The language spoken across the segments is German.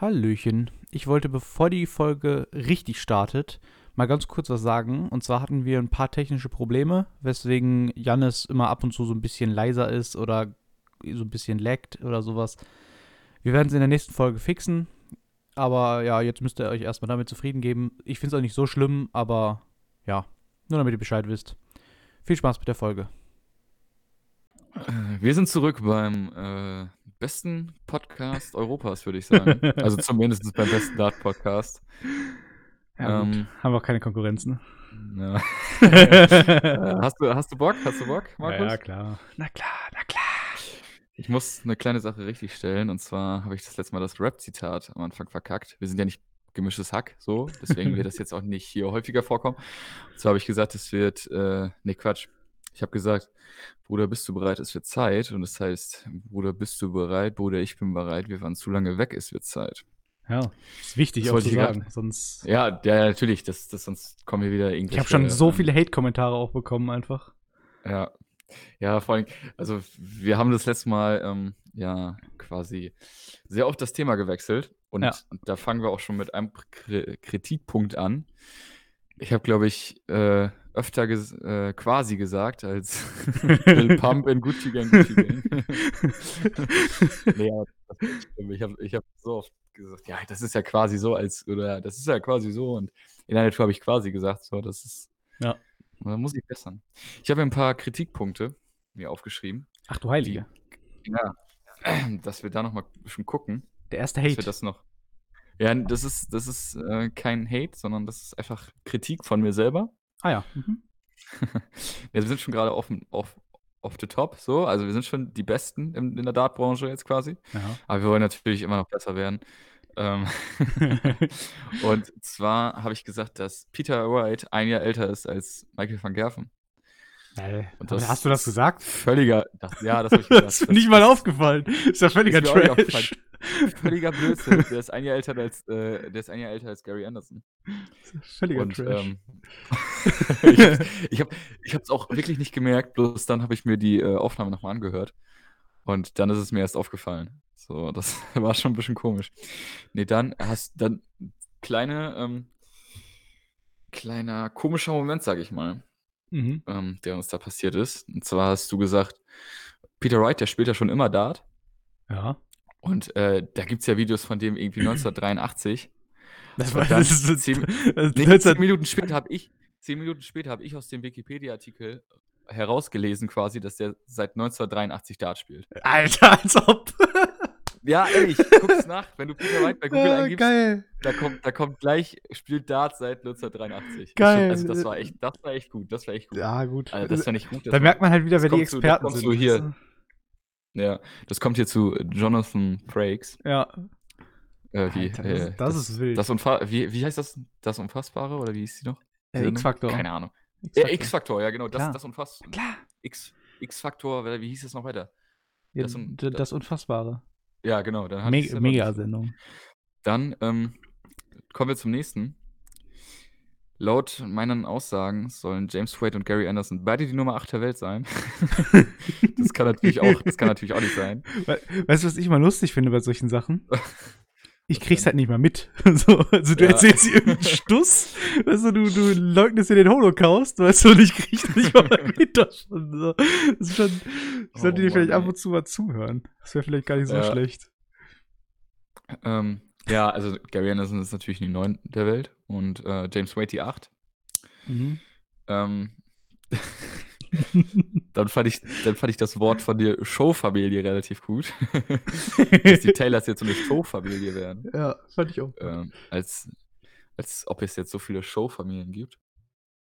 Hallöchen. Ich wollte, bevor die Folge richtig startet, mal ganz kurz was sagen. Und zwar hatten wir ein paar technische Probleme, weswegen Jannis immer ab und zu so ein bisschen leiser ist oder so ein bisschen laggt oder sowas. Wir werden es in der nächsten Folge fixen. Aber ja, jetzt müsst ihr euch erstmal damit zufrieden geben. Ich finde es auch nicht so schlimm, aber ja, nur damit ihr Bescheid wisst. Viel Spaß mit der Folge. Äh, Wir sind zurück beim äh, besten Podcast Europas, würde ich sagen. Also zumindest beim besten Dart-Podcast. Ja. Ähm, Haben wir auch keine Konkurrenz, ne? Ja. Äh, hast, du, hast du Bock? Hast du Bock, Markus? Ja, klar. Na klar, na klar. Ich muss eine kleine Sache richtig stellen. Und zwar habe ich das letzte Mal das Rap-Zitat am Anfang verkackt. Wir sind ja nicht gemischtes Hack, so. Deswegen wird das jetzt auch nicht hier häufiger vorkommen. Und zwar habe ich gesagt, es wird, äh, nee, Quatsch. Ich habe gesagt, Bruder, bist du bereit? Es wird Zeit. Und das heißt, Bruder, bist du bereit? Bruder, ich bin bereit. Wir waren zu lange weg. Es wird Zeit. Ja, ist wichtig Das auch zu ich grad- sagen. Sonst. Ja, ja, natürlich. Das, das, sonst kommen wir wieder irgendwie. Ich habe schon so viele Hate-Kommentare auch bekommen, einfach. Ja. Ja, vor allem, also wir haben das letzte Mal ähm, ja quasi sehr oft das Thema gewechselt und, Ja. da fangen wir auch schon mit einem Kri- Kritikpunkt an. Ich habe, glaube ich, äh, öfter ges äh, quasi gesagt als Lil Pump in Gucci Gang, Gucci Gang. nee, ich habe ich hab so oft gesagt, ja, das ist ja quasi so, als, oder das ist ja quasi so und in der Natur habe ich quasi gesagt, so, das ist, Ja. da muss ich bessern. Ich habe ein paar Kritikpunkte mir aufgeschrieben. Ach du Heilige. Ja, dass wir da noch mal ein bisschen gucken, Der erste dass wir Hate. das noch. Ja, das ist, das ist äh, kein Hate, sondern das ist einfach Kritik von mir selber. Ah ja. Mhm. Wir sind schon gerade off, off, off the top, so. Also wir sind schon die Besten in, in der Dartbranche jetzt quasi. Ja. Aber wir wollen natürlich immer noch besser werden. Ähm, und zwar habe ich gesagt, dass Peter Wright ein Jahr älter ist als Michael van Gerven. Äh, Und das hast du das gesagt? Völliger, das, ja, das. Das ist mir nicht mal aufgefallen. Ist ja völliger Ist Trash. Völliger Blödsinn. Der ist ein Jahr älter als, äh, der ist ein Jahr älter als Gary Anderson. Völliger Und Trash. ähm, ich, ich habe ich es auch wirklich nicht gemerkt, bloß dann habe ich mir die äh, Aufnahme nochmal angehört. Und dann ist es mir erst aufgefallen. So, das war schon ein bisschen komisch. Nee, dann hast dann kleine, ähm, kleiner komischer Moment, sage ich mal, mhm. ähm, der uns da passiert ist. Und zwar hast du gesagt, Peter Wright, der spielt ja schon immer Dart. Ja. Und äh, da gibt es ja Videos von dem irgendwie 1983. Das war das ist, das, zehn- das, Nee, das, zehn Minuten später habe ich, zehn Minuten später habe ich aus dem Wikipedia-Artikel herausgelesen quasi, dass der seit 1983 Dart spielt. Alter, als ob. Ja, ehrlich, guck's nach, wenn du Peter Wright bei Google Ah, eingibst, geil. da kommt, da kommt gleich, spielt Dart seit 1983. Geil. Also das war echt, das war echt gut, das war echt gut. Ja, gut. Also das fand ich gut. das da war- merkt man halt wieder, das wer die zu- das Experten kommt sind. zu hier. Ja, das kommt hier zu Jonathan Frakes. Ja. Äh, wie, Alter, äh, das, das ist wild. das Unfa wie, wie heißt das? Das Unfassbare oder wie hieß die noch? Die Äh? X-Faktor. Keine Ahnung. X-Faktor. Ja, ja genau, das, Klar. das Unfassbare. Klar. X-Faktor, wie hieß es noch weiter? Ja, das un- das, das Unfassbare. Ja, genau. Dann Me nicht. Mega-Sendung. Dann ähm, kommen wir zum nächsten. Laut meinen Aussagen sollen James Wade und Gary Anderson beide die Nummer 8 der Welt sein. das kann natürlich auch, das kann natürlich auch nicht sein. We weißt du, was ich immer lustig finde bei solchen Sachen? Ich krieg's halt nicht mal mit. So, also du Ja. erzählst dir irgendeinen Stuss, weißt du, du, du leugnest dir den Holocaust, weißt du, und ich krieg's nicht mal mit. Das, schon so. das ist schon, ich sollte Oh dir vielleicht ab und zu mal zuhören. Das wäre vielleicht gar nicht so Ja. schlecht. Ähm, ja, also Gary Anderson ist natürlich die 9 der Welt und äh, James Wade die 8. Mhm. Ähm, dann, fand ich, dann fand ich das Wort von dir Showfamilie relativ gut. Dass die Taylors jetzt so eine Showfamilie werden. ja, fand ich auch. Ähm, als, als ob es jetzt so viele Showfamilien gibt.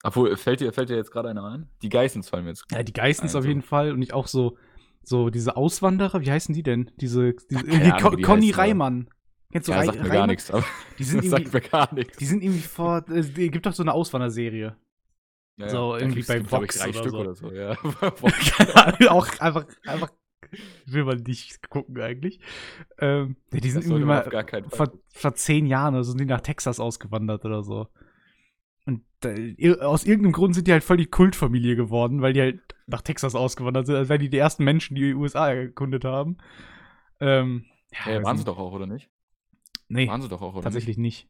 Obwohl, fällt dir, fällt dir jetzt gerade einer ein? Die Geissens fallen mir jetzt. Ja, die Geistens auf jeden Fall und ich auch so, so diese Auswanderer, wie heißen die denn? Diese, diese irgendwie Ahnung, Conny Reimann. Kennst du ja, sagt mir Reimann? gar nichts. Aber Die sind das sagt irgendwie, mir gar nichts. die sind irgendwie vor, es gibt doch so eine Auswanderserie. Ja, so irgendwie bei Vox drei oder Stück so. oder so. Ja. Ahnung, auch einfach, einfach will man nicht gucken eigentlich. Ähm, ja, die sind irgendwie mal vor, vor zehn Jahren oder so sind die nach Texas ausgewandert oder so. Und äh, aus irgendeinem Grund sind die halt voll die Kultfamilie geworden, weil die halt nach Texas ausgewandert sind, als wären die die ersten Menschen, die die USA erkundet haben. Ähm, Ja, weiß waren sie nicht. doch auch, oder nicht? Nee, Waren sie doch auch, oder? tatsächlich nicht.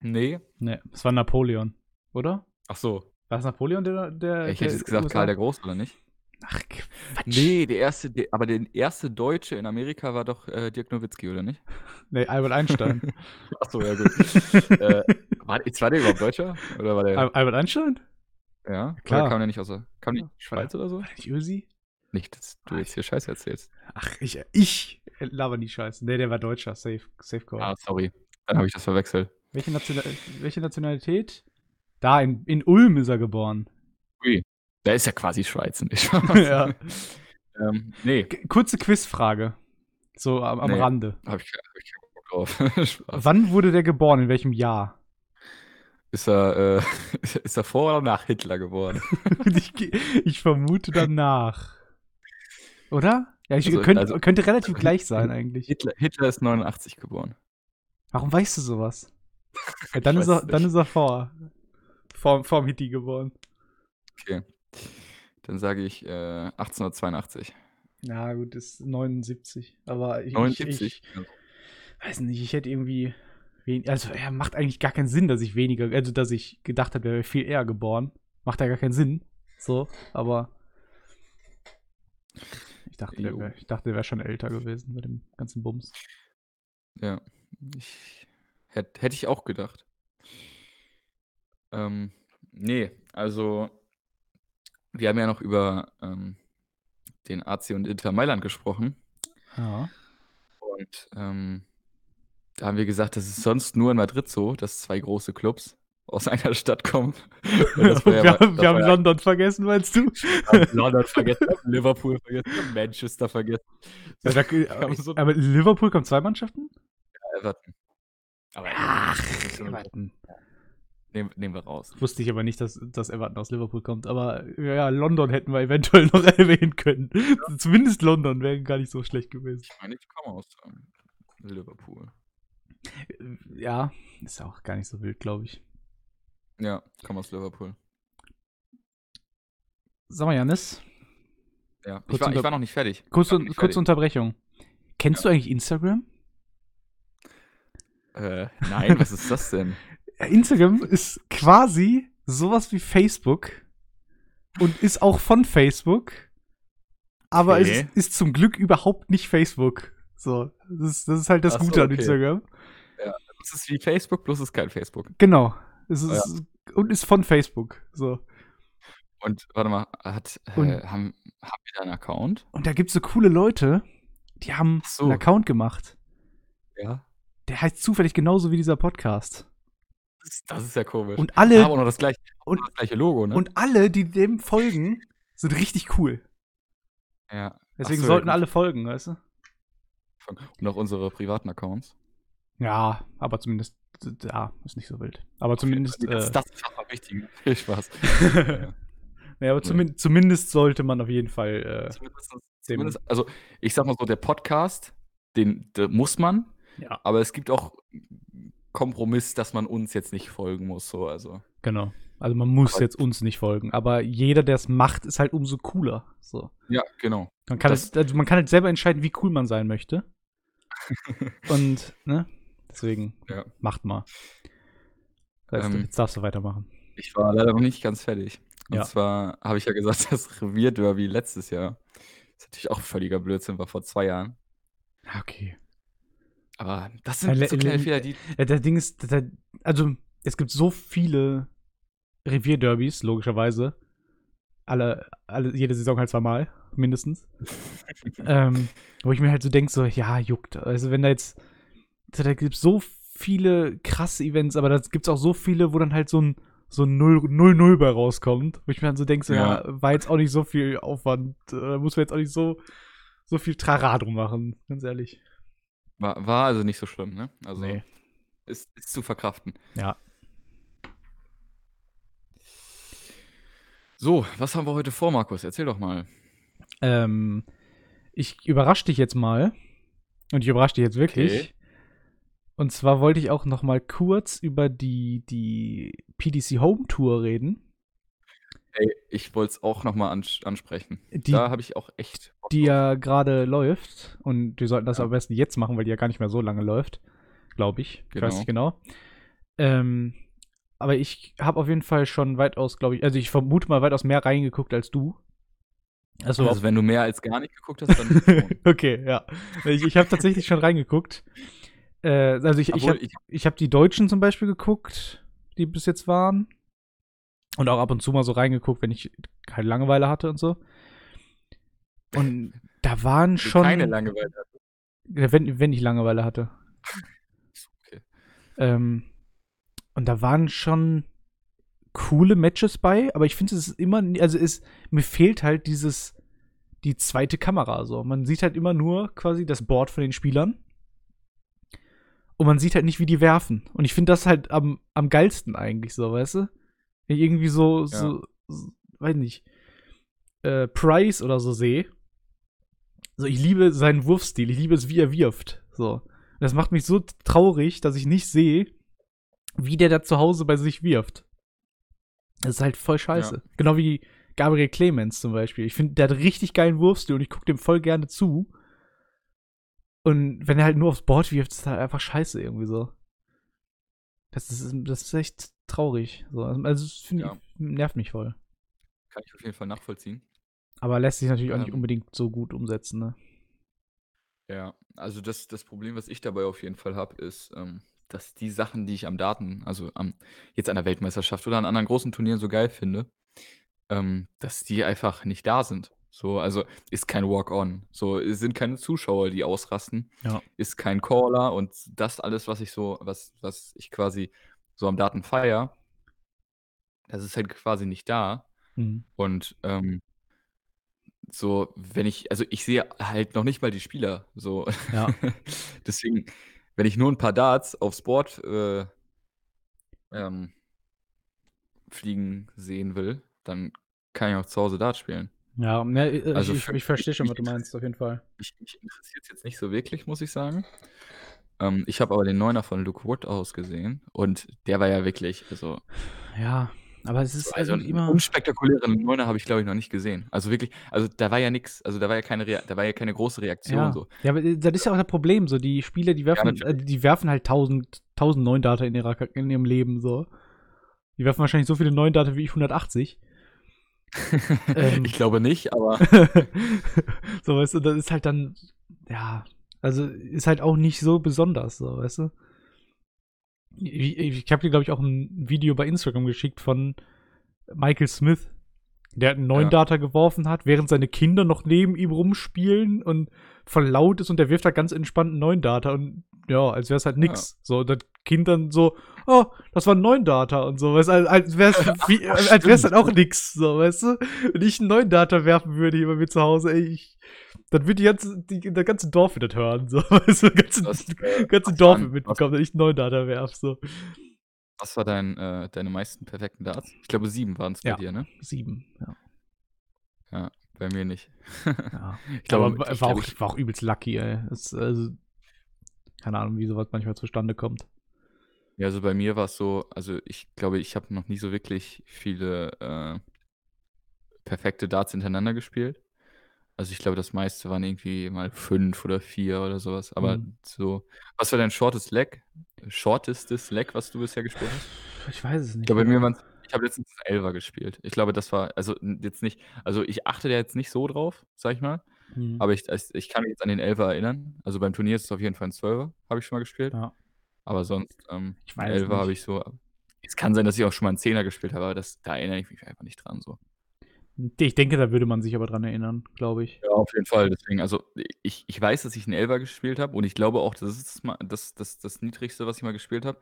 Nicht? Nee. Nee, es war Napoleon, oder? Ach so. War es Napoleon, der. der Ich hätte jetzt gesagt USA? Karl der Große, oder nicht? Ach, Quatsch. Nee, der erste, der, aber der erste Deutsche in Amerika war doch äh, Dirk Nowitzki, oder nicht? Nee, Albert Einstein. Ach so, ja gut. äh, war, war der überhaupt Deutscher? Oder war der, Al Albert Einstein? ja? klar. Kam der nicht aus der, kam Ja. Schweiz oder so? War nicht Ösi? Nicht, dass du jetzt hier Scheiße erzählst. Ach, ich, ich laber nie Scheiße. Nee, der war Deutscher. Safe, safe call. Ah, sorry. Dann habe ich das verwechselt. Welche, National welche Nationalität? Da, in, in Ulm ist er geboren. Ui. Der ist ja quasi Schweiz, nicht? ja. ähm, nee, Kurze Quizfrage. So am, am Nee. Rande. habe ich, hab ich keinen Bock drauf. Wann wurde der geboren? In welchem Jahr? Ist er, äh, ist er vor oder nach Hitler geboren? ich, ich vermute danach. Oder? Ja, ich, Also- könnte, also- könnte relativ gleich sein eigentlich. Hitler, Hitler ist 89 geboren. Warum weißt du sowas? Ja, dann, ist er, dann ist er vor. Vor, vor dem Hitti geboren. Okay. Dann sage ich äh, 1882. Ja, gut, ist 79. Aber ich, 79? ich, ich weiß nicht, ich hätte irgendwie. Wen, also, ja, macht eigentlich gar keinen Sinn, dass ich weniger. Also, dass ich gedacht habe, er wäre viel eher geboren. Macht ja gar keinen Sinn. So, aber. Ich dachte, der wär, ich dachte, der wäre schon älter gewesen mit dem ganzen Bums. Ja. Ich, hätte hätte ich auch gedacht. Ähm, nee, also wir haben ja noch über ähm, den AC und Inter Mailand gesprochen. Ja. Und ähm, da haben wir gesagt, das ist sonst nur in Madrid so, dass zwei große Clubs aus einer Stadt kommen. Ja wir mal- haben, wir haben ja- London vergessen, meinst du? London vergessen, Liverpool vergessen, Manchester vergessen. Ja, da, haben so- aber in Liverpool kommen zwei Mannschaften? Everton. Aber Ach, so Everton. Nehmen, nehmen wir raus. Wusste ich aber nicht, dass, dass Everton aus Liverpool kommt. Aber ja, London hätten wir eventuell noch erwähnen können. Zumindest London wäre gar nicht so schlecht gewesen. Ich meine, ich komme aus ähm, Liverpool. Ja, ist auch gar nicht so wild, glaube ich. Ja, ich komme aus Liverpool. Sag mal, Janis, Ja. Kurz Ich war, ich war noch nicht fertig. kurze, nicht kurze fertig. Unterbrechung. Kennst du eigentlich Instagram? Äh, nein, was ist das denn? Ja, Instagram ist quasi sowas wie Facebook und ist auch von Facebook, aber es Okay. ist, ist zum Glück überhaupt nicht Facebook. So, das ist, das ist halt das Ach so, Gute an okay. Instagram. Das ist wie Facebook, bloß es ist kein Facebook. Genau. Es ist, Und ist von Facebook. So. Und warte mal, hat, Und- äh, haben, haben wir da einen Account? Und da gibt es so coole Leute, die haben so. einen Account gemacht. Ja. Der heißt zufällig genauso wie dieser Podcast. Das ist, das ist ja komisch. Und alle, aber noch das gleiche, und- das gleiche Logo, ne? und alle, die dem folgen, sind richtig cool. ja. Deswegen so, ja, sollten gut. alle folgen, weißt du? Und auch unsere privaten Accounts. Ja, aber zumindest, ja, ist nicht so wild. Aber zumindest, das, äh, das ist auch am wichtigen. Viel Spaß. ja. ja, aber zumin zumindest sollte man auf jeden Fall, Zumindest, Dem- zumindest, also ich sag mal so, der Podcast, den, den muss man, äh, ja, aber es gibt auch Kompromiss, dass man uns jetzt nicht folgen muss. So, also. genau. Also man muss jetzt uns nicht folgen, aber jeder, der es macht, ist halt umso cooler. So. Ja, genau. Man kann, Das- es, also man kann halt selber entscheiden, wie cool man sein möchte. Und, ne? Deswegen, Ja. macht mal. Jetzt, Ähm, jetzt darfst du weitermachen. Ich war leider noch nicht ganz fertig. Und Ja. zwar habe ich ja gesagt, das Revierderby letztes Jahr, das natürlich auch völliger Blödsinn war, vor zwei Jahren. Ja, okay. Aber das sind so le- kleine le- Fehler, die. Ja, das Ding ist, das, also, es gibt so viele Revierderbys, logischerweise. Alle, alle, jede Saison halt zweimal, mindestens. ähm, wo ich mir halt so denke, so, ja, juckt. Also, wenn da jetzt, da gibt es so viele krasse Events, aber da gibt es auch so viele, wo dann halt so ein so ein 0-0 bei rauskommt, wo ich mir dann so denke, so, ja. Ja. war jetzt auch nicht so viel Aufwand, äh, muss man jetzt auch nicht so, so viel Trara drum machen, ganz ehrlich. War, war also nicht so schlimm, ne? Also Nee. ist, ist zu verkraften. Ja. So, was haben wir heute vor, Markus? Erzähl doch mal. Ähm, ich überrasche dich jetzt mal. Und ich überrasche dich jetzt wirklich. Okay. Und zwar wollte ich auch noch mal kurz über die, die PDC Home Tour reden, Ey, ich wollte es auch nochmal ans ansprechen. Die- da habe ich auch echt. Bock die drauf. ja gerade läuft. Und wir sollten das Ja. am besten jetzt machen, weil die ja gar nicht mehr so lange läuft. glaube ich. Genau. Ich weiß nicht genau. Ähm, aber ich habe auf jeden Fall schon weitaus, glaube ich, also ich vermute mal weitaus mehr reingeguckt als du. Also, also wenn du mehr als gar nicht geguckt hast, dann okay, ja. Ich, ich habe tatsächlich schon reingeguckt. Äh, also ich, ich habe ich, ich hab die Deutschen zum Beispiel geguckt, die bis jetzt waren. Und auch ab und zu mal so reingeguckt, wenn ich keine Langeweile hatte und so. Und da waren schon. Keine Langeweile hatte. Wenn, wenn ich Langeweile hatte. Okay. Ähm, und da waren schon coole Matches bei, aber ich finde es ist immer, also es, mir fehlt halt dieses, die zweite Kamera so. Man sieht halt immer nur quasi das Board von den Spielern. Und man sieht halt nicht, wie die werfen. Und ich finde das halt am, am geilsten eigentlich so, weißt du? Irgendwie so, ja. so, so, weiß nicht, äh, Price oder so sehe. So, ich liebe seinen Wurfstil, ich liebe es, wie er wirft. So. Das macht mich so traurig, dass ich nicht sehe, wie der da zu Hause bei sich wirft. Das ist halt voll scheiße. Ja. Genau wie Gabriel Clemens zum Beispiel. Ich finde, der hat richtig geilen Wurfstil und ich gucke dem voll gerne zu. Und wenn er halt nur aufs Board wirft, ist das halt einfach scheiße irgendwie so. Das ist, das ist echt traurig. So. Also, das ja. ich, nervt mich voll. Kann ich auf jeden Fall nachvollziehen. Aber lässt sich natürlich ähm, auch nicht ähm. unbedingt so gut umsetzen, ne? Ja, also das, das Problem, was ich dabei auf jeden Fall habe, ist, ähm, dass die Sachen, die ich am Daten, also am, jetzt an der Weltmeisterschaft oder an anderen großen Turnieren so geil finde, ähm, dass die einfach nicht da sind. So, also ist kein Walk-on. So, es sind keine Zuschauer, die ausrasten. Ja. Ist kein Caller und das alles, was ich so, was, was ich quasi so am Daten feier, das ist halt quasi nicht da. Mhm. Und ähm, so, wenn ich, also ich sehe halt noch nicht mal die Spieler. So. Ja. Deswegen, wenn ich nur ein paar Darts aufs Board äh, ähm, fliegen sehen will, dann kann ich auch zu Hause Dart spielen. Ja, ne, ich, also ich, ich verstehe schon, was du meinst, auf jeden Fall. Mich, mich interessiert es jetzt nicht so wirklich, muss ich sagen. Ähm, ich habe aber den Neuner von Luke Wood ausgesehen und der war ja wirklich, also. Ja, aber es ist also einen immer. unspektakulären Neuner habe ich, glaube ich, noch nicht gesehen. Also wirklich, also da war ja nichts, also da war ja keine, Rea da war ja keine große Reaktion. Ja. So. ja, aber äh, das ist ja auch das Problem. So, die Spieler, die werfen, ja, äh, die werfen halt tausend, tausend neuen Data in, ihrer, in ihrem Leben. So. Die werfen wahrscheinlich so viele neuen Data wie ich 180. ähm, ich glaube nicht, aber. so, weißt du, das ist halt dann, ja, also ist halt auch nicht so besonders, so, weißt du. Ich, ich habe dir, glaube ich, auch ein Video bei Instagram geschickt von Michael Smith, der einen neuen ja. Data geworfen hat, während seine Kinder noch neben ihm rumspielen und voll laut ist und der wirft halt ganz entspannt einen neuen Data und ja, als wäre es halt nix. Ja. So, das Kind dann so, oh, das war ein neuen Data und so, weißt du, als wäre es als wär's dann auch nix, so, weißt du? Wenn ich einen neuen Data werfen würde hier bei mir zu Hause, ey, ich, dann würde die ganze, die, der ganze Dorf wieder hören, so, weißt du, das ganze, das, äh, ganze Dorf mitbekommen, wenn ich einen neuen Data werf, so. Was war dein, äh, deine meisten perfekten Darts? Ich glaube, sieben waren es bei ja, dir, ne? Sieben, ja. Ja, bei mir nicht. ja. Ich glaube, war, war, auch, war auch übelst lucky, ey. Das, also, keine Ahnung, wie sowas manchmal zustande kommt. Ja, also bei mir war es so, also ich glaube, ich habe noch nie so wirklich viele äh, perfekte Darts hintereinander gespielt. Also ich glaube, das meiste waren irgendwie mal fünf oder vier oder sowas. Aber mhm. so, was war dein shortest Leg? Shortestes Leg, was du bisher gespielt hast? Ich weiß es nicht. Ich glaube, bei mir waren ich habe letztens Elfer gespielt. Ich glaube, das war, also jetzt nicht, also ich achte da jetzt nicht so drauf, sag ich mal. Mhm. Aber ich, ich kann mich jetzt an den Elfer erinnern. Also beim Turnier ist es auf jeden Fall ein Zwölfer, habe ich schon mal gespielt. Ja. Aber sonst, ähm, Elfer habe ich so. Es kann sein, dass ich auch schon mal einen Zehner gespielt habe, aber das, da erinnere ich mich einfach nicht dran. So. Ich denke, da würde man sich aber dran erinnern, glaube ich. Ja, auf jeden Fall. Deswegen, also ich, ich weiß, dass ich einen Elfer gespielt habe und ich glaube auch, das ist das, das, das, das Niedrigste, was ich mal gespielt habe.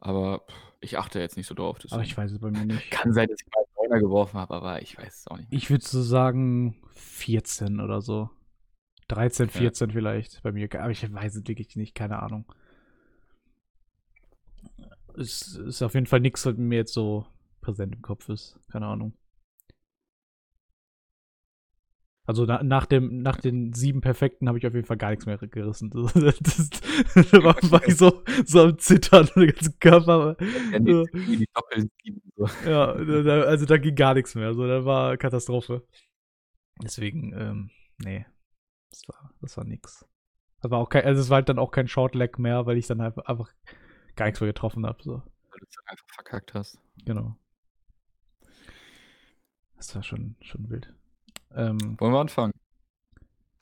Aber ich achte jetzt nicht so drauf. Deswegen. Aber ich weiß es bei mir nicht. Kann sein, dass ich mal einen Neuner geworfen habe, aber ich weiß es auch nicht. Mehr. Ich würde so sagen 14 oder so. 13, 14 ja. vielleicht bei mir. Aber ich weiß es wirklich nicht, keine Ahnung. Es ist auf jeden Fall nichts, was mir jetzt so präsent im Kopf ist. Keine Ahnung. Also na, nach, dem, nach den sieben Perfekten habe ich auf jeden Fall gar nichts mehr gerissen. Das, das, das war, war ich so, so am Zittern, der ganze Körper. Ja, die, die sieben, so. ja da, also da ging gar nichts mehr. So, da war Katastrophe. Deswegen, ähm, nee, das war, das war nix. Aber auch kein, also es war halt dann auch kein Shortleg mehr, weil ich dann einfach, einfach gar nichts mehr getroffen habe. So. Weil du es einfach verkackt hast. Genau. Das war schon, schon wild. Ähm, Wollen wir anfangen?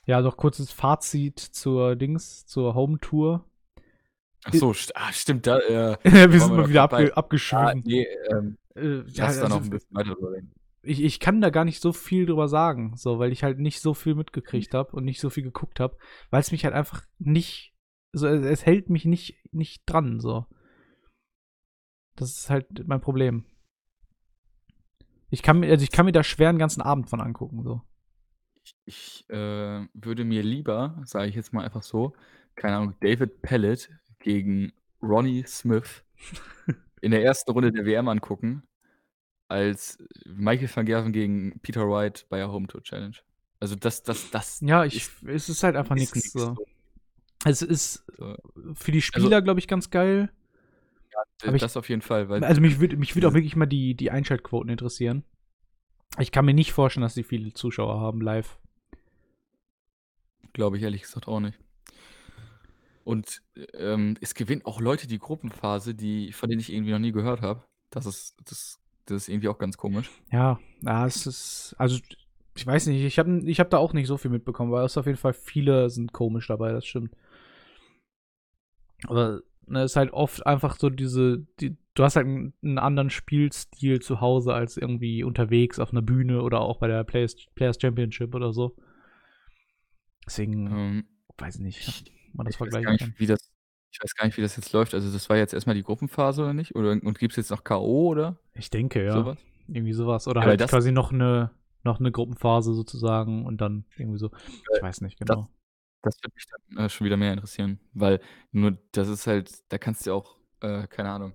ja, noch kurzes Fazit zur Dings, zur Home Tour. Ach so, st ah, stimmt, da, äh, Wir sind mal wieder abge abgeschwiffen. nee, ähm, Äh, ja, lass da noch also, ein bisschen weiter drüber reden. ich, ich kann da gar nicht so viel drüber sagen, so, weil ich halt nicht so viel mitgekriegt habe und nicht so viel geguckt habe, weil es mich halt einfach nicht, so, es, es hält mich nicht, nicht dran, so. Das ist halt mein Problem. Ich kann mir, also ich kann mir da schwer einen ganzen Abend von angucken, so. Ich, ich äh, würde mir lieber, sage ich jetzt mal einfach so, keine Ahnung, David Pellet gegen Ronnie Smith in der ersten Runde der WM angucken, als Michael van Gerven gegen Peter Wright bei der Home Tour Challenge. Also das, das, das Ja, ich, ist, es ist halt einfach nichts. So. so. Es ist für die Spieler, glaube ich, ganz geil. Ich- das auf jeden Fall, weil Also mich würde mich würd auch wirklich mal die, die Einschaltquoten interessieren. Ich kann mir nicht vorstellen, dass sie viele Zuschauer haben live. glaube ich ehrlich gesagt auch nicht. Und ähm, es gewinnen auch Leute die Gruppenphase, die, von denen ich irgendwie noch nie gehört habe. Das ist, das, das ist irgendwie auch ganz komisch. Ja, ja, es ist, also ich weiß nicht, ich habe ich hab da auch nicht so viel mitbekommen, weil es auf jeden Fall viele sind komisch dabei, das stimmt. Aber ne, es ist halt oft einfach so diese, die, du hast halt einen, anderen Spielstil zu Hause als irgendwie unterwegs auf einer Bühne oder auch bei der Players, Players Championship oder so. Deswegen, Ähm, weiß ich nicht, ich, man das vergleichen nicht, kann. wie das, ich weiß gar nicht, wie das jetzt läuft. Also das war jetzt erstmal die Gruppenphase oder nicht? Oder, und gibt es jetzt noch K.O. oder Ich denke, ja. sowas? Irgendwie sowas. Oder Ja, halt quasi noch eine, noch eine Gruppenphase sozusagen und dann irgendwie so. Ich weiß nicht genau. Das würde mich dann äh, schon wieder mehr interessieren, weil nur das ist halt, da kannst du auch, äh, keine Ahnung,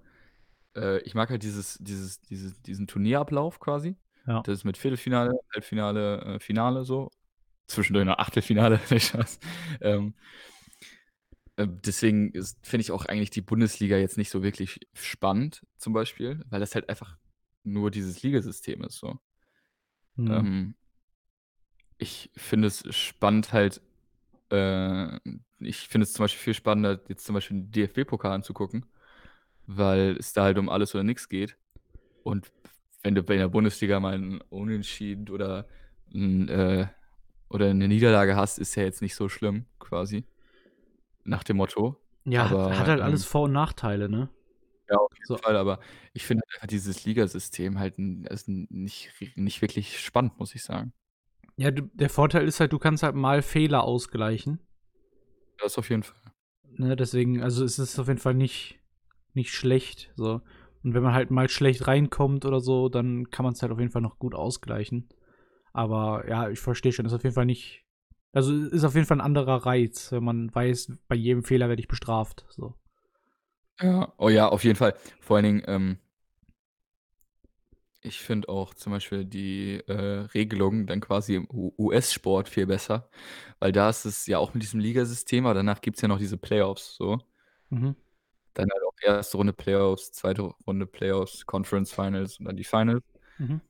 äh, ich mag halt dieses, dieses, dieses, diesen Turnierablauf quasi. Ja. Das ist mit Viertelfinale, Halbfinale, äh, Finale so. Zwischendurch noch Achtelfinale, nicht Spaß. Ähm, äh, deswegen ist- finde ich auch eigentlich die Bundesliga jetzt nicht so wirklich spannend, zum Beispiel, weil das halt einfach nur dieses Ligasystem ist so. Hm. Ähm, ich finde es spannend halt, äh, ich finde es zum Beispiel viel spannender, jetzt zum Beispiel den DFB-Pokal anzugucken, weil es da halt um alles oder nichts geht. Und wenn du bei der Bundesliga mal einen Unentschieden oder, ein, äh, oder eine Niederlage hast, ist ja jetzt nicht so schlimm, quasi. Nach dem Motto. ja, aber, hat, halt ähm, alles Vor- und Nachteile, ne? Ja, auf jeden So. Fall, aber ich finde halt dieses Ligasystem halt n- nicht, nicht wirklich spannend, muss ich sagen. Ja, du, der Vorteil ist halt, du kannst halt mal Fehler ausgleichen. Das auf jeden Fall. Ne? Deswegen, also es ist auf jeden Fall nicht, nicht schlecht. So. Und wenn man halt mal schlecht reinkommt oder so, dann kann man es halt auf jeden Fall noch gut ausgleichen. Aber ja, ich verstehe schon, ist auf jeden Fall nicht. Also ist auf jeden Fall ein anderer Reiz, wenn man weiß, bei jedem Fehler werde ich bestraft. So. Ja, oh ja, auf jeden Fall. Vor allen Dingen, ähm, ich finde auch zum Beispiel die äh, Regelung dann quasi im U- US-Sport viel besser, weil da ist es ja auch mit diesem Ligasystem, aber danach gibt es ja noch diese Playoffs so. Mhm. Dann halt auch erste Runde Playoffs, zweite Runde Playoffs, Conference Finals und dann die Finals. Mhm.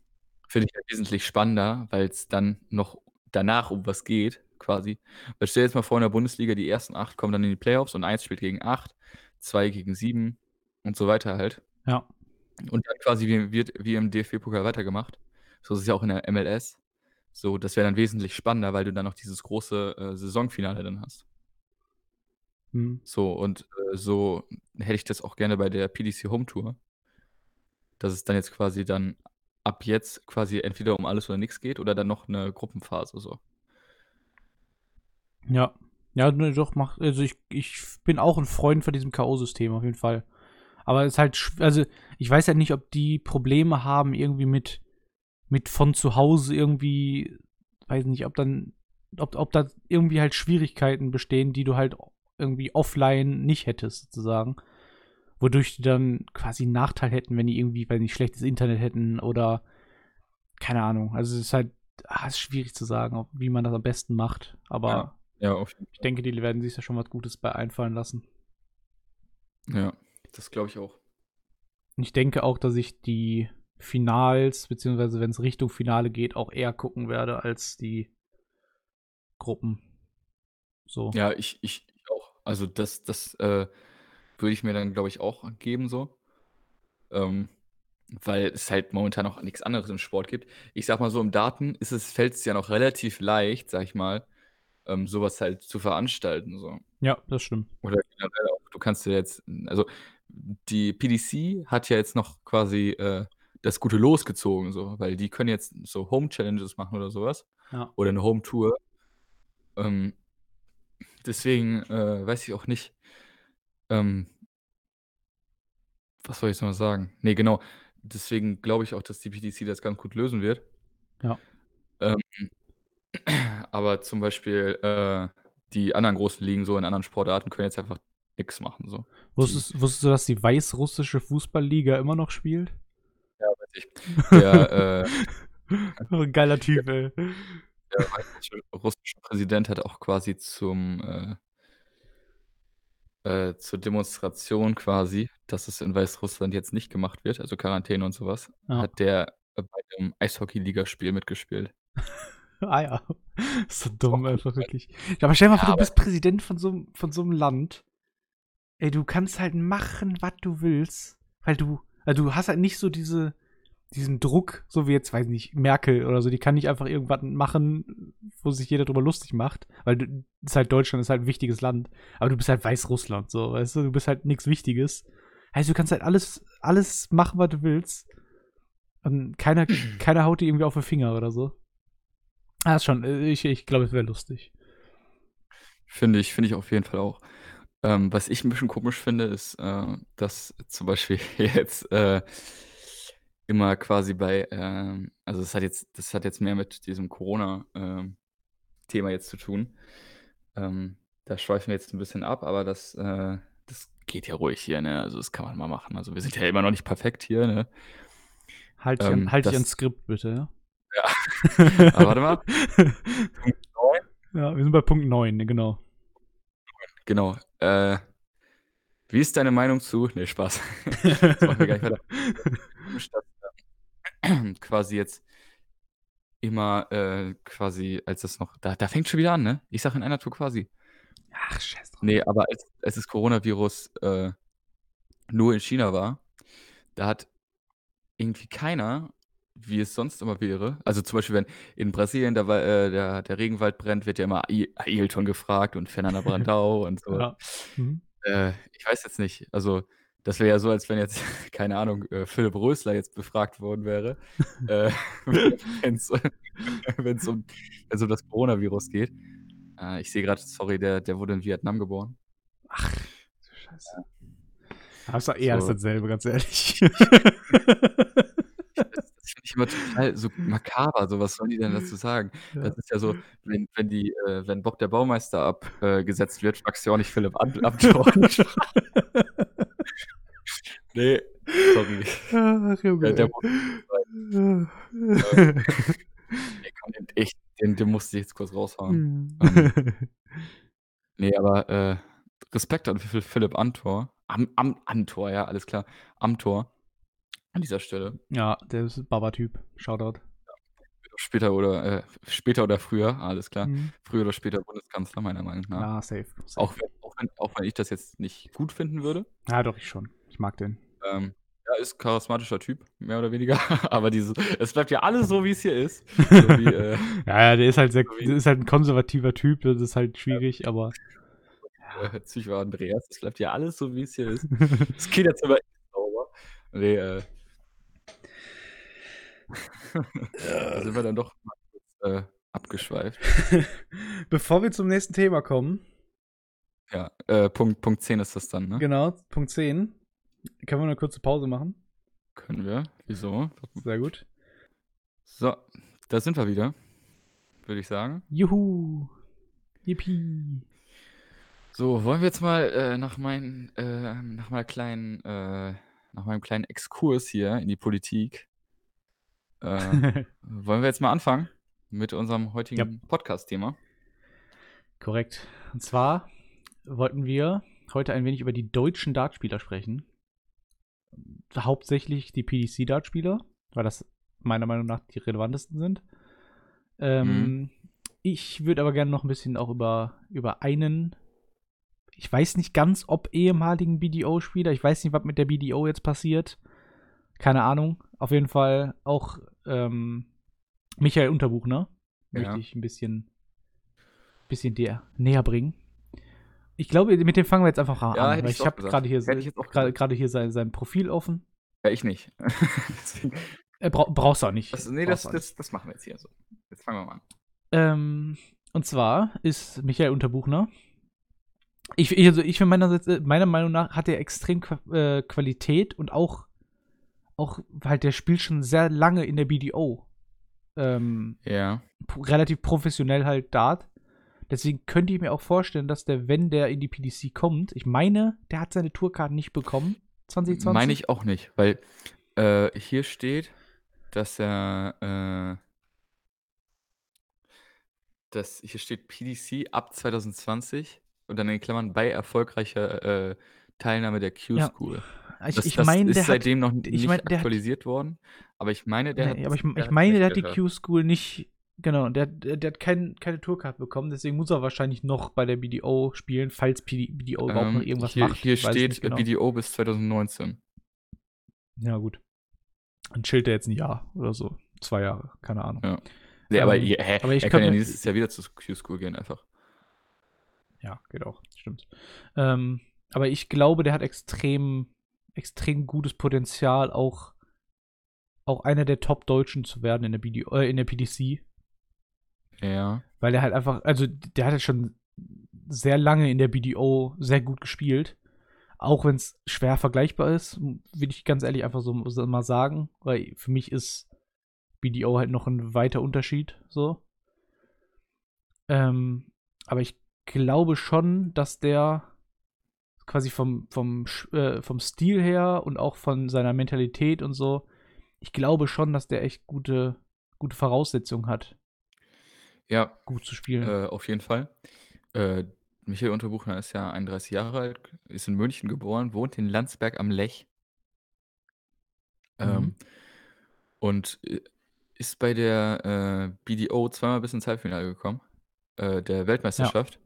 Finde ich halt wesentlich spannender, weil es dann noch danach um was geht, quasi. Weil stell dir jetzt mal vor, in der Bundesliga, die ersten acht kommen dann in die Playoffs und eins spielt gegen acht, zwei gegen sieben und so weiter halt. Ja. Und dann quasi wie, wird wie im DFB-Pokal weitergemacht. So ist es ja auch in der MLS. So, das wäre dann wesentlich spannender, weil du dann noch dieses große äh, Saisonfinale dann hast. Mhm. So, und äh, so hätte ich das auch gerne bei der PDC Home Tour. Dass es dann jetzt quasi dann ab jetzt quasi entweder um alles oder nichts geht oder dann noch eine Gruppenphase so. Ja. Ja, ne, doch, mach, also ich, ich bin auch ein Freund von diesem K.O.-System, auf jeden Fall. Aber es ist halt, also ich weiß ja nicht, ob die Probleme haben irgendwie mit, mit von zu Hause irgendwie, weiß nicht, ob dann, ob, ob da irgendwie halt Schwierigkeiten bestehen, die du halt irgendwie offline nicht hättest, sozusagen. Wodurch die dann quasi einen Nachteil hätten, wenn die irgendwie, weil nicht schlechtes Internet hätten oder keine Ahnung. Also es ist halt, ah, ist schwierig zu sagen, wie man das am besten macht. Aber Ja. Ja, ich denke, die werden sich da schon was Gutes bei einfallen lassen. Ja, das glaube ich auch. Und ich denke auch, dass ich die Finals, beziehungsweise wenn es Richtung Finale geht, auch eher gucken werde als die Gruppen. So. Ja, ich, ich, also das, das äh, würde ich mir dann, glaube ich, auch geben so. Ähm, weil es halt momentan noch nichts anderes im Sport gibt. Ich sag mal so, im Daten ist es, fällt es ja noch relativ leicht, sag ich mal, ähm, sowas halt zu veranstalten. So. Ja, das stimmt. Oder generell auch, du kannst ja jetzt, also die PDC hat ja jetzt noch quasi äh, das gute Los gezogen, so, weil die können jetzt so Home-Challenges machen oder sowas. Ja. Oder eine Home-Tour. Ähm, deswegen äh, weiß ich auch nicht, ähm, was soll ich jetzt noch sagen? Nee, genau. Deswegen glaube ich auch, dass die PDC das ganz gut lösen wird. Ja. Ähm, aber zum Beispiel äh, die anderen großen Ligen so in anderen Sportarten können jetzt einfach nichts machen. So. Wusstest, wusstest du, dass die weißrussische Fußballliga immer noch spielt? Ja, weiß ich. Der, Oh, ein geiler Typ, ey. der weißrussische russische Präsident hat auch quasi zum äh, äh, zur Demonstration quasi, dass es in Weißrussland jetzt nicht gemacht wird, also Quarantäne und sowas, Ja. hat der äh, bei einem Eishockey-Ligaspiel mitgespielt. Ah ja. Ist so dumm, einfach wirklich. Aber stell dir mal Ja, vor, du aber- bist Präsident von so, von so einem Land. Ey, du kannst halt machen, was du willst. Weil du, also du hast halt nicht so diese, diesen Druck, so wie jetzt, weiß nicht, Merkel oder so, die kann nicht einfach irgendwas machen, wo sich jeder drüber lustig macht. Weil du, ist halt Deutschland, ist halt ein wichtiges Land. Aber du bist halt Weißrussland, so, weißt du, du bist halt nichts Wichtiges. Also du kannst halt alles, alles machen, was du willst. Und keiner, keiner haut dir irgendwie auf den Finger oder so. Ah, ist schon, äh, ich, ich glaube, es wäre lustig. Finde ich, finde ich auf jeden Fall auch. Ähm, was ich ein bisschen komisch finde, ist, äh, dass zum Beispiel jetzt äh, immer quasi bei, ähm, also das hat jetzt, das hat jetzt mehr mit diesem Corona-Thema jetzt zu tun. Ähm, da schweifen wir jetzt ein bisschen ab, aber das, äh, das geht ja ruhig hier, ne? Also das kann man mal machen. Also wir sind ja immer noch nicht perfekt hier, ne? Halt Ähm, an, halt das- ans Skript, bitte, ja? Aber warte mal. ja, wir sind bei Punkt 9, ne, genau. Genau. Äh, wie ist deine Meinung zu? Nee, Spaß. das machen wir gar nicht weiter. Statt ähm, quasi jetzt immer äh, quasi, als das noch, da, da fängt schon wieder an, ne? Ich sag in einer Tour quasi. Ach, scheiß drauf. Nee, aber als, als das Coronavirus äh, nur in China war, da hat irgendwie keiner, wie es sonst immer wäre, also zum Beispiel, wenn in Brasilien der, Wa- äh, der, der Regenwald brennt, wird ja immer Ai- Ailton gefragt und Fernanda Brandau und so. Ja. Mhm. Äh, ich weiß jetzt nicht. Also, das wäre ja so, als wenn jetzt, keine Ahnung, äh, Philipp Rösler jetzt befragt worden wäre, äh, wenn es um, wenn's um das Coronavirus geht. Äh, ich sehe gerade, sorry, der, der wurde in Vietnam geboren. Ach, du Scheiße. Aber ist doch eher So. dasselbe, ganz ehrlich. Ich immer total so makaber. So, was sollen die denn dazu sagen? Ja. Das ist ja so, wenn, wenn die, äh, wenn Bob der Baumeister abgesetzt äh, wird, fragst du auch nicht Philipp Ab Abgeordneten. nee, sorry. Ach, Junge. Der, der, den, echt, den, den musste ich jetzt kurz raushauen. Ähm, nee, aber äh, Respekt an Phil- Philipp Antor. Am, am Antor, ja, alles klar. Amtor. An dieser Stelle. ja, der ist Baba-Typ. Shoutout. Später oder äh, später oder früher, alles klar. Mhm. Früher oder später Bundeskanzler, meiner Meinung nach. Ja, safe. safe. Auch, wenn, auch, wenn, auch wenn ich das jetzt nicht gut finden würde. Ja, doch, ich schon. Ich mag den. Ähm, ja, ist charismatischer Typ, mehr oder weniger. Aber diese, es bleibt ja alles so, wie es hier ist. So wie, äh, Ja, ja, der ist halt sehr, ist halt ein konservativer Typ, das ist halt schwierig, aber äh, Psycho Andreas, es bleibt ja alles so, wie es hier ist. Es geht jetzt aber echt sauber. Nee, äh. Da sind wir dann doch mal kurz äh, abgeschweift. Bevor wir zum nächsten Thema kommen, Ja, äh, Punkt, Punkt 10 ist das dann, ne? genau, Punkt 10, können wir eine kurze Pause machen. Können wir. Wieso? Sehr gut. So, da sind wir wieder, würde ich sagen. Juhu. Yippie. So, wollen wir jetzt mal äh, nach, mein, äh, nach, meiner kleinen, äh, nach meinem kleinen Exkurs hier in die Politik, äh, wollen wir jetzt mal anfangen mit unserem heutigen Podcast-Thema? Korrekt. Und zwar wollten wir heute ein wenig über die deutschen Dartspieler sprechen. Hauptsächlich die PDC-Dartspieler, weil das meiner Meinung nach die relevantesten sind. Ähm, Ich würde aber gerne noch ein bisschen auch über, über einen ich weiß nicht ganz, ob ehemaligen BDO-Spieler. Ich weiß nicht, was mit der BDO jetzt passiert. Keine Ahnung. Auf jeden Fall auch ähm, Michael Unterbuchner. Ja. Möchte ich ein bisschen, bisschen dir näher bringen. Ich glaube, mit dem fangen wir jetzt einfach Ja, an. hätte Weil ich habe gerade hier, gerade hier sein, sein Profil offen. Ja, ich nicht. Äh, brau brauchst du auch nicht. das, nee, das, auch nicht. das, das machen wir jetzt hier so. Jetzt fangen wir mal an. Ähm, und zwar ist Michael Unterbuchner. Ich, also ich für meinerseits, äh, meiner Meinung nach hat er extrem äh, Qualität und auch, auch halt der spielt schon sehr lange in der BDO. Ähm, Ja. relativ professionell halt Dart. Deswegen könnte ich mir auch vorstellen, dass der, wenn der in die PDC kommt, ich meine, der hat seine Tourkarten nicht bekommen, 2020. Meine ich auch nicht, weil äh, hier steht, dass er, äh, dass hier steht PDC ab 2020 und dann in Klammern bei erfolgreicher äh, Teilnahme der Ja. Q-School. Ich, Das, ich das meine, ist der hat, seitdem noch nicht mein, der hat aktualisiert worden, aber ich meine, der hat. Nee, aber ich, der ich hat meine, der hat die. Q-School nicht. Genau, der, der, der hat kein, keine Tourcard bekommen, deswegen muss er wahrscheinlich noch bei der BDO spielen, falls PD, BDO überhaupt noch Ähm, irgendwas hier, macht. Hier Ich steht genau. BDO bis 2019. Ja, gut. Dann chillt er jetzt ein Jahr oder so. Zwei Jahre, keine Ahnung. Ja. Nee, aber, Ähm, hä, aber ich er kann ja nächstes Jahr wieder zur Q-School gehen, einfach. Ja, geht auch, stimmt. Ähm, aber ich glaube, der hat extrem, extrem gutes Potenzial, auch, auch einer der Top-Deutschen zu werden in der, BDO, äh, in der PDC. Ja. Weil der halt einfach, also der hat ja schon sehr lange in der BDO sehr gut gespielt. Auch wenn es schwer vergleichbar ist, will ich ganz ehrlich einfach so, so mal sagen. Weil für mich ist BDO halt noch ein weiter Unterschied. So. Ähm, aber ich glaube schon, dass der quasi vom, vom, äh, vom Stil her und auch von seiner Mentalität und so, ich glaube schon, dass der echt gute, gute Voraussetzungen hat, Ja, gut zu spielen. Äh, auf jeden Fall. Äh, Michael Unterbuchner ist ja 31 Jahre alt, ist in München geboren, wohnt in Landsberg am Lech. Ähm, Mhm. Und äh, ist bei der äh, BDO zweimal bis ins Halbfinale gekommen, äh, der Weltmeisterschaft.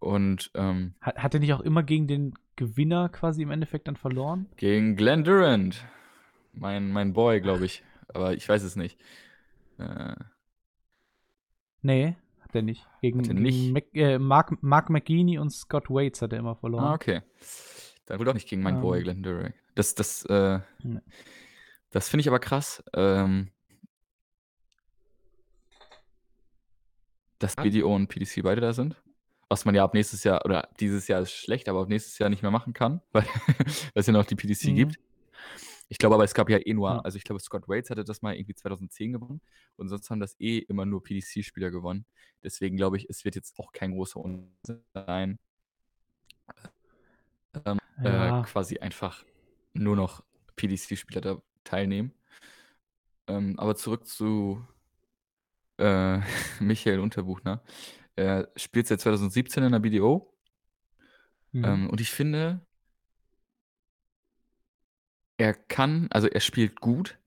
Und ähm, Hat, hat er nicht auch immer gegen den Gewinner quasi im Endeffekt dann verloren? gegen Glenn Durant, mein, mein Boy, glaube ich. Aber ich weiß es nicht. Äh, Nee, hat er nicht. Gegen, er nicht? Mac, äh, Mark, Mark McGeaney und Scott Waits hat er immer verloren. Ah, okay. Dann wohl auch nicht gegen meinen Boy, Ähm. Glenn Durant. Das, das, äh, Nee. das finde ich aber krass. Ähm, dass BDO und PDC beide da sind. Was man ja ab nächstes Jahr, oder dieses Jahr ist schlecht, aber ab nächstes Jahr nicht mehr machen kann, weil es ja noch die PDC Mhm. gibt. Ich glaube aber, es gab ja eh nur, Ja. also ich glaube, Scott Waits hatte das mal irgendwie 2010 gewonnen und sonst haben das eh immer nur PDC-Spieler gewonnen. Deswegen glaube ich, es wird jetzt auch kein großer Unterschied sein. Ähm, Ja. äh, quasi einfach nur noch PDC-Spieler da teilnehmen. Ähm, aber zurück zu äh, Michael Unterbuchner. Er spielt seit 2017 in der BDO Mhm. ähm, und ich finde, er kann, also er spielt gut,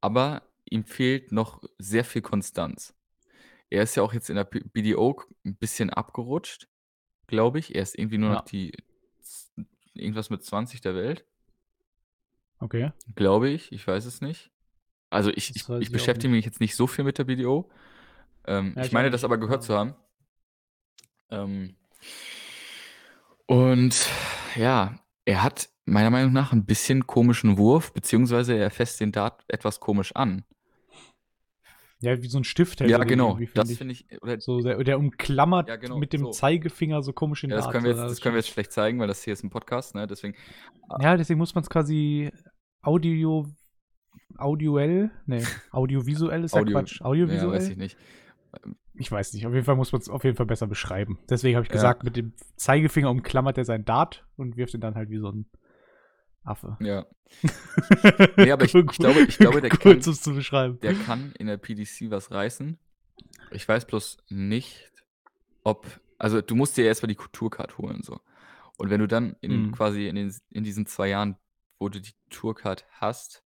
aber ihm fehlt noch sehr viel Konstanz. Er ist ja auch jetzt in der BDO ein bisschen abgerutscht, glaube ich. Er ist irgendwie nur Ja. noch die irgendwas mit 20 der Welt, okay. glaube ich. Ich weiß es nicht. Also ich, ich, ich beschäftige mich jetzt nicht so viel mit der BDO. Ähm, Ja, ich ich meine, das aber gehört zu haben. Ähm, und ja, er hat meiner Meinung nach ein bisschen komischen Wurf, beziehungsweise er fässt den Dart etwas komisch an. Ja, wie so ein Stift hält Ja, genau. irgendwie, Das finde ich. Oder, So, der, der umklammert Ja, genau, mit dem so. Zeigefinger so komisch den ja, das Dart, können wir jetzt, das können wir jetzt schlecht zeigen, weil das hier ist ein Podcast, ne? Deswegen. Ja, deswegen muss man es quasi audio, audioell, nee, audiovisuell ist ja Audio- Quatsch, Ja, audiovisuell. weiß ich nicht. Ich weiß nicht, auf jeden Fall muss man es auf jeden Fall besser beschreiben. Deswegen habe ich Ja. gesagt, mit dem Zeigefinger umklammert er seinen Dart und wirft ihn dann halt wie so ein Affe. Ja. Nee, aber ich- ich glaube- ich glaube, der Kurz, kann- zu beschreiben. Der kann in der PDC was reißen. Ich weiß bloß nicht, ob. Also, du musst dir erstmal die Tourcard holen, so. Und wenn du dann in Mhm. quasi in, den, in diesen zwei Jahren, wo du die Tourcard hast,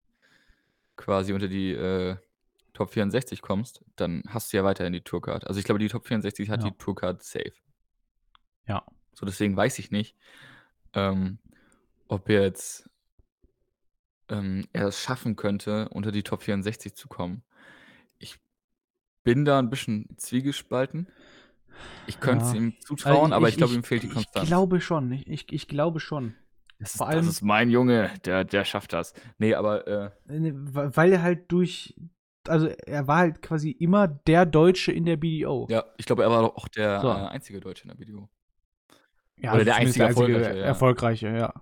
quasi unter die äh, Top 64 kommst, dann hast du ja weiterhin die Tourcard. Also, ich glaube, die Top 64 hat Ja. die Tourcard safe. Ja. So, deswegen weiß ich nicht, ähm, ob jetzt ähm, er es schaffen könnte, unter die Top 64 zu kommen. Ich bin da ein bisschen zwiegespalten. Ich könnte es Ja. ihm Also zutrauen, aber ich, glaube, ich, ihm fehlt die ich Konstanz. glaube schon. Ich, ich, ich glaube schon. das, ist, vor das allem- ist mein Junge, der, der schafft das. Nee, aber äh, Ne, wa- Weil er halt durch. Also er war halt quasi immer der Deutsche in der BDO. ja, ich glaube, er war auch der So. äh, einzige Deutsche in der Video. Ja, Oder der zumindest einzige Erfolgreiche, ja. Erfolgreiche, ja.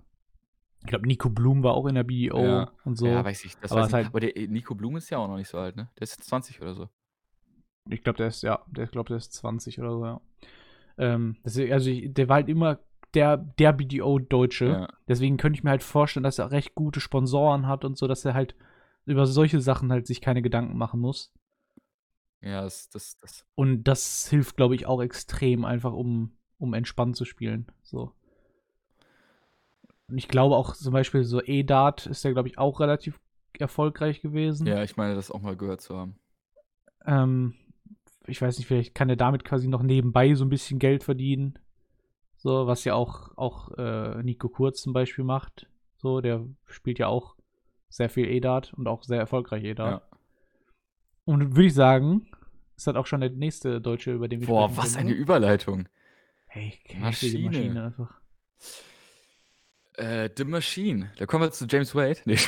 Ich glaube, Nico Blum war auch in der BDO Ja. und so. Ja, weiß ich. Das Aber weiß halt- aber der äh, Nico Blum ist ja auch noch nicht so alt, ne? Der ist jetzt 20 oder so. Ich glaube, der ist, ja, der, ich glaube, der ist 20 oder so, ja. Ähm, deswegen, also ich, der war halt immer der, der BDO-Deutsche. Ja. Deswegen könnte ich mir halt vorstellen, dass er recht gute Sponsoren hat und so, dass er halt über solche Sachen halt sich keine Gedanken machen muss. Ja, das, das, das. Und das hilft, glaube ich, auch extrem, einfach um, um entspannt zu spielen. So. Und ich glaube auch zum Beispiel so E-Dart ist ja, glaube ich, auch relativ erfolgreich gewesen. Ja, ich meine, das auch mal gehört zu haben. Ähm, ich weiß nicht, vielleicht kann er damit quasi noch nebenbei so ein bisschen Geld verdienen. So, was ja auch, auch äh, Nico Kurz zum Beispiel macht. So, der spielt ja auch sehr viel E-Dart und auch sehr erfolgreich E-Dart. Ja. Und würde ich sagen, ist halt auch schon der nächste Deutsche, über den wir Boah, was können, eine? Überleitung. Hey, Maschine. Maschine einfach. Äh, The Machine. Da kommen wir zu James Wade. Nee,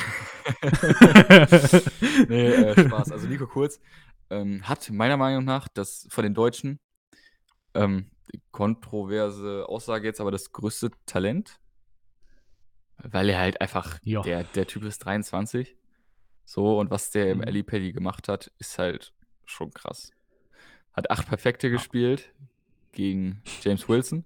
nee äh, Spaß. Also Nico Kurz ähm, hat meiner Meinung nach das von den Deutschen ähm, kontroverse Aussage jetzt, aber das größte Talent, weil er halt einfach Ja. der, der Typ ist 23. So, und was der im Mhm. Ali Paddy gemacht hat, ist halt schon krass. Hat acht Perfekte gespielt gegen James Wilson.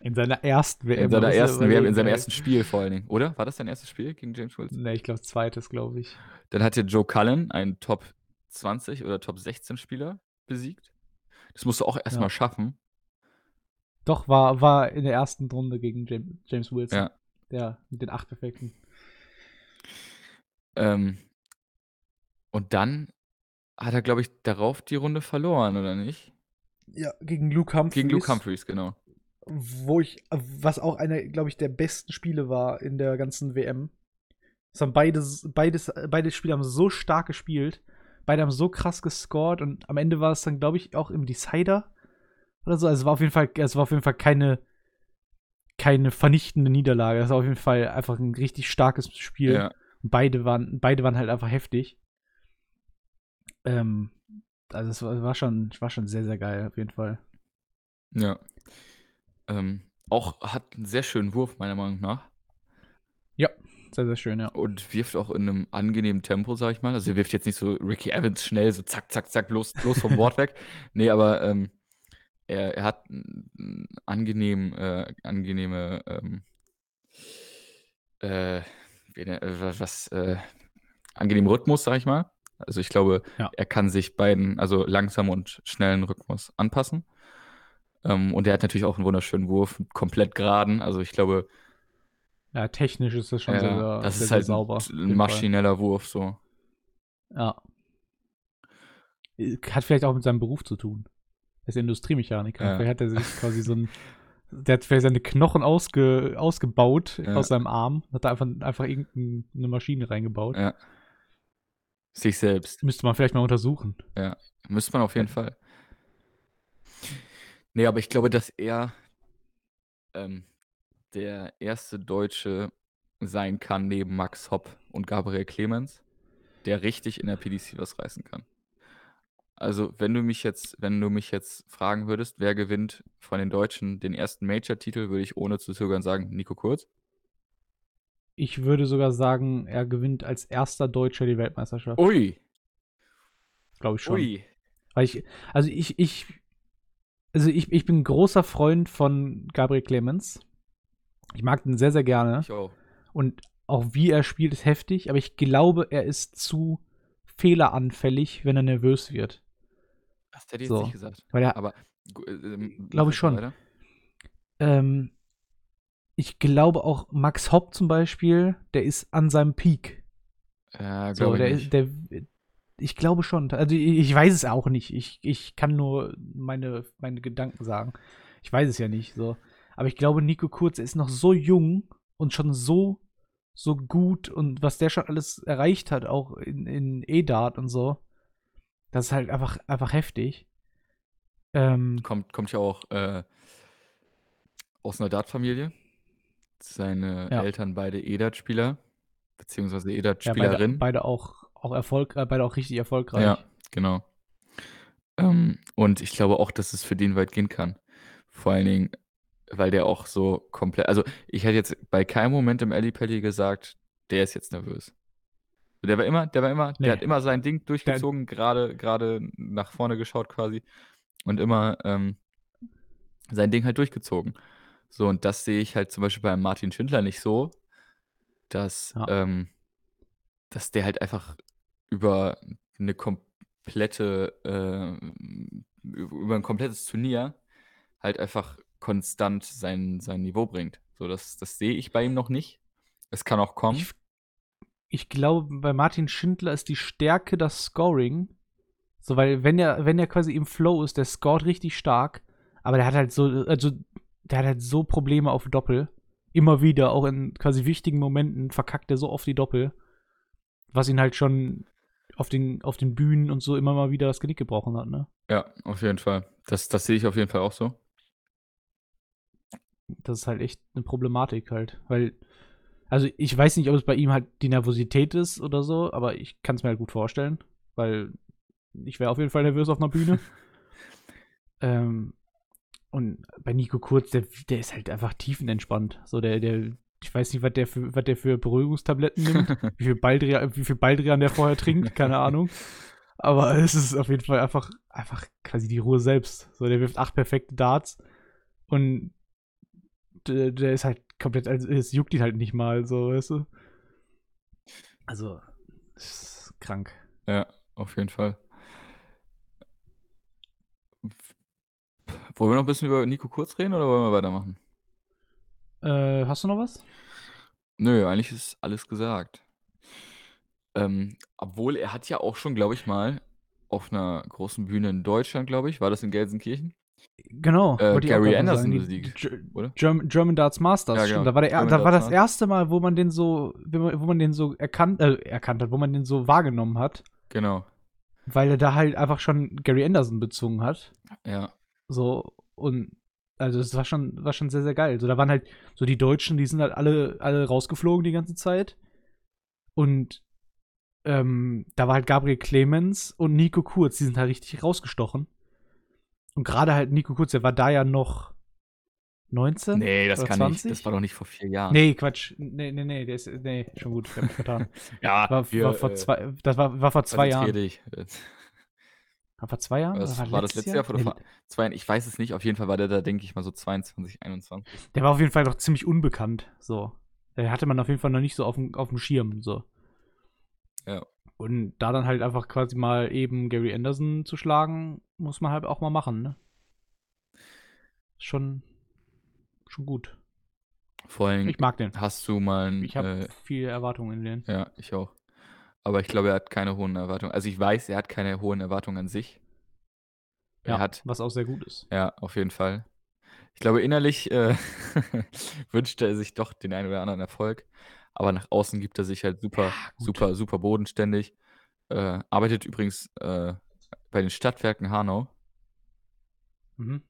In seiner ersten WM. In seiner er ersten WM, in seinem ersten Spiel vor allen Dingen, oder? War das dein erstes Spiel gegen James Wilson? Ne, ich glaube, zweites, glaube ich. Dann hat er Joe Cullen, einen Top 20 oder Top 16 Spieler, besiegt. Das musst du auch erstmal Ja. schaffen. Doch, war, war in der ersten Runde gegen James, James Wilson. Ja. Der mit den acht Perfekten. Ähm, und dann hat er, glaube ich, darauf die Runde verloren, oder nicht? Ja, gegen Luke Humphreys. Gegen Luke Humphreys, genau. Wo ich, was auch einer, glaube ich, der besten Spiele war in der ganzen WM. Es haben beides, beides, beide Spiele haben so stark gespielt. Beide haben so krass gescored und am Ende war es dann, glaube ich, auch im Decider oder so. Also es war auf jeden Fall, es war auf jeden Fall keine, keine vernichtende Niederlage. Es war auf jeden Fall einfach ein richtig starkes Spiel. Ja. Beide waren, beide waren halt einfach heftig. Ähm, also es war, war schon, war schon sehr, sehr geil, auf jeden Fall. Ja. Ähm, auch hat einen sehr schönen Wurf, meiner Meinung nach. Sehr, sehr schön, ja. Und wirft auch in einem angenehmen Tempo, sag ich mal. Also er wirft jetzt nicht so Ricky Evans schnell, so zack, zack, zack, bloß, bloß vom Board weg. Nee, aber ähm, er, er hat einen angenehm, äh, angenehme, ähm, äh, ne- äh, wa- was, äh, angenehmen Rhythmus, sag ich mal. Also ich glaube, Ja. er kann sich beiden, also langsam und schnellen Rhythmus anpassen. Ähm, und er hat natürlich auch einen wunderschönen Wurf, komplett geraden. Also ich glaube, Ja, technisch ist das schon ja, sehr, sehr, das ist sehr halt sauber. ein maschineller Wurf, so. Fall. Ja. Äh, Hat vielleicht auch mit seinem Beruf zu tun. Er ist Industriemechaniker. Ja. Vielleicht hat er sich quasi so ein. Der hat vielleicht seine Knochen ausge, ausgebaut Ja. aus seinem Arm. Hat da einfach, einfach irgendeine Maschine reingebaut. Ja. Sich selbst. Müsste man vielleicht mal untersuchen. Müsste man auf jeden Fall. Nee, aber ich glaube, dass er ähm, der erste Deutsche sein kann, neben Max Hopp und Gabriel Clemens, der richtig in der PDC was reißen kann. Also, wenn du mich jetzt, wenn du mich jetzt fragen würdest, wer gewinnt von den Deutschen den ersten Major-Titel, würde ich ohne zu zögern sagen, Nico Kurz. Ich würde sogar sagen, er gewinnt als erster Deutscher die Weltmeisterschaft. Ui, Glaube ich schon. ui. Weil ich, also ich, ich, also ich, ich bin ein großer Freund von Gabriel Clemens. Ich mag den sehr, sehr gerne. Ich auch. Und auch wie er spielt, ist heftig, aber ich glaube, er ist zu fehleranfällig, wenn er nervös wird. Das hätte ich So. jetzt nicht gesagt. Weil er, Aber ähm, Glaube mach ich schon. ähm, ich glaube auch Max Hopp zum Beispiel, der ist an seinem Peak. Ja, So, glaube der, ich nicht. der, ich glaube schon. Also ich, ich weiß es auch nicht. Ich, ich kann nur meine, meine Gedanken sagen. Ich weiß es ja nicht. So. Aber ich glaube, Nico Kurz ist noch so jung und schon so, so gut und was der schon alles erreicht hat, auch in, in E-Dart und so. Das ist halt einfach, einfach heftig. Ähm, kommt, kommt ja auch äh, aus einer Dart-Familie. Seine ja. Eltern beide E-Dart-Spieler, beziehungsweise E-Dart-Spielerin. Ja, beide, beide, auch, auch Erfolg, äh, beide auch richtig erfolgreich. Ja, genau. Ähm, und ich glaube auch, dass es für den weit gehen kann. Vor allen Dingen, weil der auch so komplett. Also, ich hätte jetzt bei keinem Moment im Ellie Pelli gesagt, der ist jetzt nervös. Der war immer, der war immer, nee. der hat immer sein Ding durchgezogen, gerade, gerade nach vorne geschaut quasi und immer ähm, sein Ding halt durchgezogen. So, und das sehe ich halt zum Beispiel bei Martin Schindler nicht so, dass, ja. ähm, dass der halt einfach über eine komplette, äh, über ein komplettes Turnier halt einfach konstant sein, sein Niveau bringt. So, das, das sehe ich bei ihm noch nicht. Es kann auch kommen. Ich, ich glaube, bei Martin Schindler ist die Stärke das Scoring. So, weil wenn er, wenn er quasi im Flow ist, der scoret richtig stark, aber der hat halt so, also der hat halt so Probleme auf Doppel. Immer wieder, auch in quasi wichtigen Momenten, verkackt er so oft die Doppel. Was ihn halt schon auf den, auf den Bühnen und so immer mal wieder das Genick gebrochen hat, ne? Ja, auf jeden Fall. Das, das sehe ich auf jeden Fall auch so. Das ist halt echt eine Problematik halt. Weil, also ich weiß nicht, ob es bei ihm halt die Nervosität ist oder so, aber ich kann es mir halt gut vorstellen. Weil ich wäre auf jeden Fall nervös auf einer Bühne. ähm, und bei Nico Kurz, der, der ist halt einfach tiefenentspannt. So, der, der, ich weiß nicht, was der für, was der für Beruhigungstabletten nimmt, wie viel Baldrian, wie viel Baldrian der vorher trinkt, keine Ahnung. Aber es ist auf jeden Fall einfach, einfach quasi die Ruhe selbst. So, der wirft acht perfekte Darts und der, der ist halt komplett, also es juckt ihn halt nicht mal, so, weißt du? Also, ist krank. Ja, auf jeden Fall. Wollen wir noch ein bisschen über Nico Kurz reden oder wollen wir weitermachen? Äh, hast du noch was? Nö, eigentlich ist alles gesagt. Ähm, obwohl er hat ja auch schon, glaube ich, mal auf einer großen Bühne in Deutschland, glaube ich, war das in Gelsenkirchen? Genau, äh, Gary Anderson besiegt, oder? German, German, Darts Masters, ja, genau. Da war, der, da war das erste Mal, wo man den so, wo man den so erkannt, äh, erkannt hat, wo man den so wahrgenommen hat. Genau. Weil er da halt einfach schon Gary Anderson bezogen hat. Ja. So, und also es war schon, war schon sehr, sehr geil. So, da waren halt so die Deutschen, die sind halt alle, alle rausgeflogen die ganze Zeit. Und ähm, da war halt Gabriel Clemens und Nico Kurz, die sind halt richtig rausgestochen. Und gerade halt Nico Kurz, der war da ja noch 19? Nee, das kann 20? nicht. Das war doch nicht vor vier Jahren. Nee, Quatsch. Nee, nee, nee, der ist, nee, schon gut, ich hab mich vertan. ja, war, wir, war vor äh, zwei, das war, war vor zwei Jahren. Dich. War vor zwei Jahren? Was, war, war das letzte Jahr? Jahr oder vor zwei, ich weiß es nicht. Auf jeden Fall war der da, denke ich mal, so 22, 21. Der war auf jeden Fall noch ziemlich unbekannt. So. Der hatte man auf jeden Fall noch nicht so auf dem, auf dem Schirm. So. Ja. Und da dann halt einfach quasi mal eben Gary Anderson zu schlagen, muss man halt auch mal machen, ne? Schon, schon gut. Vor allem, ich mag den. Hast du mal. Ich habe äh, viele Erwartungen in den. Ja, ich auch. Aber ich glaube, er hat keine hohen Erwartungen. Also ich weiß, er hat keine hohen Erwartungen an sich. Er ja, hat, was auch sehr gut ist. Ja, auf jeden Fall. Ich glaube, innerlich äh, wünschte er sich doch den einen oder anderen Erfolg. Aber nach außen gibt er sich halt super, ja, super, super bodenständig. Äh, arbeitet übrigens äh, bei den Stadtwerken Hanau. Mhm.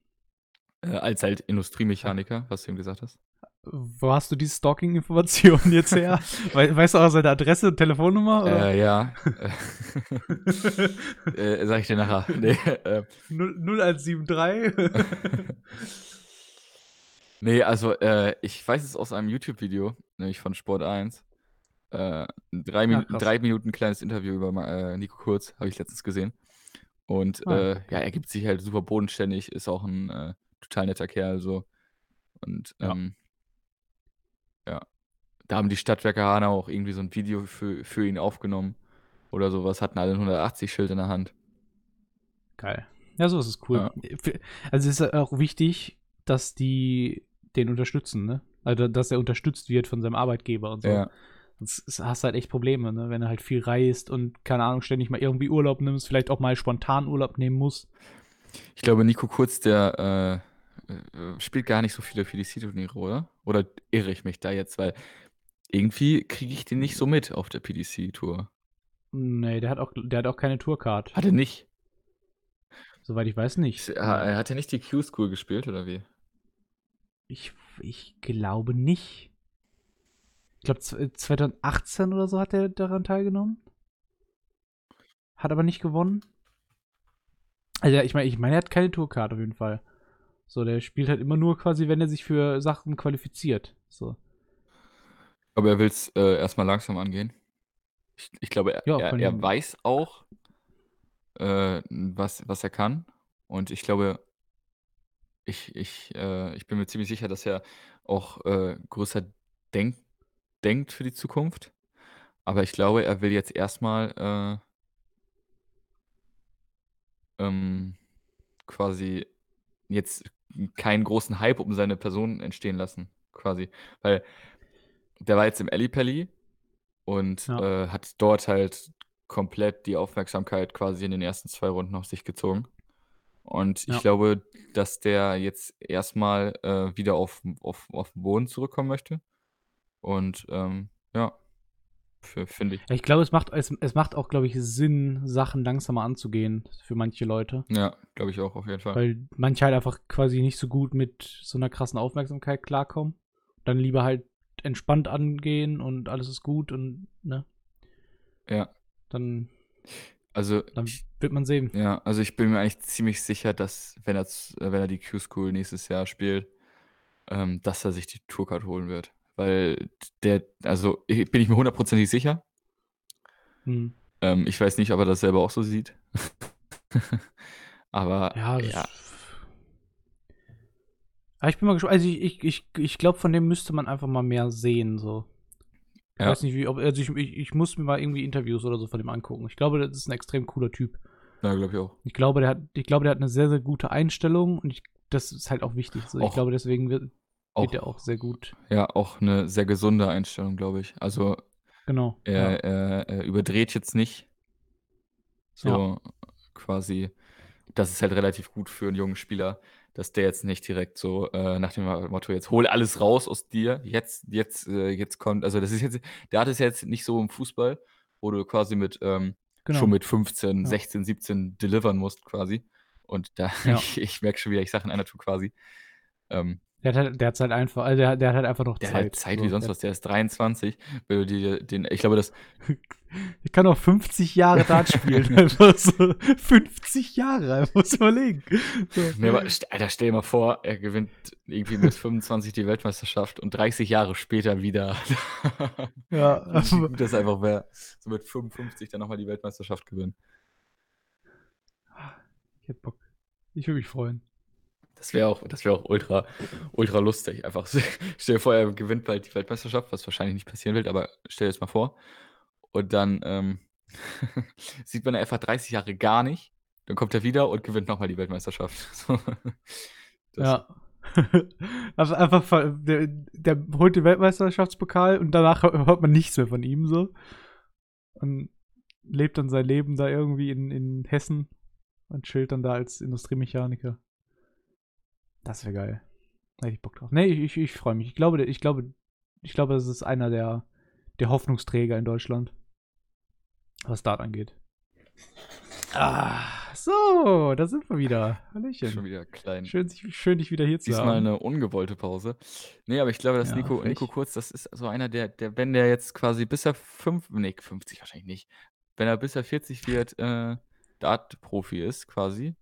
Äh, als halt Industriemechaniker, was du ihm gesagt hast. Wo hast du die Stalking-Informationen jetzt her? We weißt du auch seine Adresse und Telefonnummer? Äh, ja. äh, sag ich dir nachher. Nee, äh. 0173. nee, also äh, ich weiß es aus einem YouTube-Video, nämlich von Sport 1. Äh, drei, Min ja, drei Minuten kleines Interview über äh, Nico Kurz, habe ich letztens gesehen. Und ah, äh, ja, er gibt sich halt super bodenständig, ist auch ein äh, total netter Kerl so. Und ähm, ja. Da haben die Stadtwerke Hanau auch irgendwie so ein Video für, für ihn aufgenommen oder sowas, hatten alle ein 180-Schild in der Hand. Geil. Ja, so ist es cool. Ja. Also es ist auch wichtig, dass die den unterstützen, ne? Also, dass er unterstützt wird von seinem Arbeitgeber und so. Ja. Sonst hast du halt echt Probleme, ne? Wenn er halt viel reist und, keine Ahnung, ständig mal irgendwie Urlaub nimmst, vielleicht auch mal spontan Urlaub nehmen muss. Ich glaube, Nico Kurz, der, äh, äh, spielt gar nicht so viele PDC-Turniere, oder? Oder irre ich mich da jetzt? Weil irgendwie kriege ich den nicht so mit auf der PDC-Tour. Nee, der hat auch, der hat auch keine Tourcard. Hat er nicht? Soweit ich weiß nicht. Er hat ja nicht die Q-School gespielt, oder wie? Ich, ich glaube nicht. Ich glaube, 2018 oder so hat er daran teilgenommen. Hat aber nicht gewonnen. Also, ich meine, ich meine, er hat keine Tourcard auf jeden Fall. So, der spielt halt immer nur quasi, wenn er sich für Sachen qualifiziert. So. Aber er will es äh, erstmal langsam angehen. Ich, ich glaube, er, Ja, er, er weiß auch, äh, was, was er kann. Und ich glaube, ich, ich, äh, ich bin mir ziemlich sicher, dass er auch äh, größer denk, denkt für die Zukunft. Aber ich glaube, er will jetzt erstmal äh, ähm, quasi jetzt keinen großen Hype um seine Person entstehen lassen. Quasi. Weil der war jetzt im Ellipelli und Ja. äh, hat dort halt komplett die Aufmerksamkeit quasi in den ersten zwei Runden auf sich gezogen. Und ich Ja. glaube, dass der jetzt erstmal äh, wieder auf, auf, auf den Boden zurückkommen möchte. Und ähm, ja, finde ich. Ja, ich glaube, es macht, es, es macht auch, glaube ich, Sinn, Sachen langsamer anzugehen für manche Leute. Ja, glaube ich auch auf jeden Fall. Weil manche halt einfach quasi nicht so gut mit so einer krassen Aufmerksamkeit klarkommen. Dann lieber halt entspannt angehen und alles ist gut und, ne? Ja, Dann, also dann wird man sehen. ja, also ich bin mir eigentlich ziemlich sicher, dass wenn er, z- äh, wenn er die Q-School nächstes Jahr spielt, ähm, dass er sich die Tourcard holen wird. Weil der, also ich- bin ich mir hundertprozentig sicher. Hm. Ähm, ich weiß nicht, ob er das selber auch so sieht. Aber Ja, das ja, Aber ich bin mal gespannt. Also ich, ich, ich, ich glaube, von dem müsste man einfach mal mehr sehen. So. Ich Ja. weiß nicht, wie, ob, also ich, ich, ich muss mir mal irgendwie Interviews oder so von dem angucken. Ich glaube, das ist ein extrem cooler Typ. ja glaube ich auch. Ich glaube, der hat, ich glaube, der hat eine sehr, sehr gute Einstellung und ich, das ist halt auch wichtig. So. Ich Auch- glaube, deswegen wird, Auch, wird er auch sehr gut. ja, auch eine sehr gesunde Einstellung, glaube ich. Also Genau. er, ja. er, er überdreht jetzt nicht. So quasi, das ist halt relativ gut für einen jungen Spieler, dass der jetzt nicht direkt so äh, nach dem Motto, jetzt hol alles raus aus dir, jetzt, jetzt, äh, jetzt kommt, also das ist jetzt, der hat es jetzt nicht so im Fußball, wo du quasi mit ähm, genau. schon mit 15, Ja. 16, 17 delivern musst quasi. Und da, Ja. ich, ich merke schon wieder, ich sage in einer Tour quasi. Ähm, Der hat, halt, der hat halt einfach, also der, der hat halt einfach noch der Zeit. hat halt Zeit so. wie sonst der, was, der ist 23. Wenn du dir den, ich glaube, das, der kann auch 50 Jahre Dart spielen. einfach so 50 Jahre, muss überlegen. So. Nee, aber, Alter, stell dir mal vor, er gewinnt irgendwie mit 25 die Weltmeisterschaft und 30 Jahre später wieder. Ja, Wie gut das einfach wäre, so mit 55 dann nochmal die Weltmeisterschaft gewinnen. ich hätte Bock. Ich würde mich freuen. Das wäre auch, das wäre auch ultra, ultra lustig. Einfach, stell dir vor, er gewinnt bald die Weltmeisterschaft, was wahrscheinlich nicht passieren wird, aber stell dir das mal vor. Und dann ähm, sieht man einfach 30 Jahre gar nicht. Dann kommt er wieder und gewinnt nochmal die Weltmeisterschaft. So. Ja. einfach, der, der holt den Weltmeisterschaftspokal und danach hör- hört man nichts mehr von ihm so. Und lebt dann sein Leben da irgendwie in, in Hessen und chillt dann da als Industriemechaniker. Das wäre geil. Da hätte ich Bock drauf. Nee, ich, ich, ich freue mich. Ich glaube, ich glaube, ich glaube, das ist einer der, der Hoffnungsträger in Deutschland. Was Dart angeht. Ah, so, da sind wir wieder. Hallöchen. Schon wieder klein. Schön, schön dich wieder hier zu Diesmal haben. eine ungewollte Pause. Nee, aber ich glaube, dass Ja, Nico, frech. Nico Kurz, das ist so einer, der, der, wenn der jetzt quasi bis er fünf, nee, 50 wahrscheinlich nicht, wenn er bis er 40 wird, äh, Dart-Profi ist, quasi,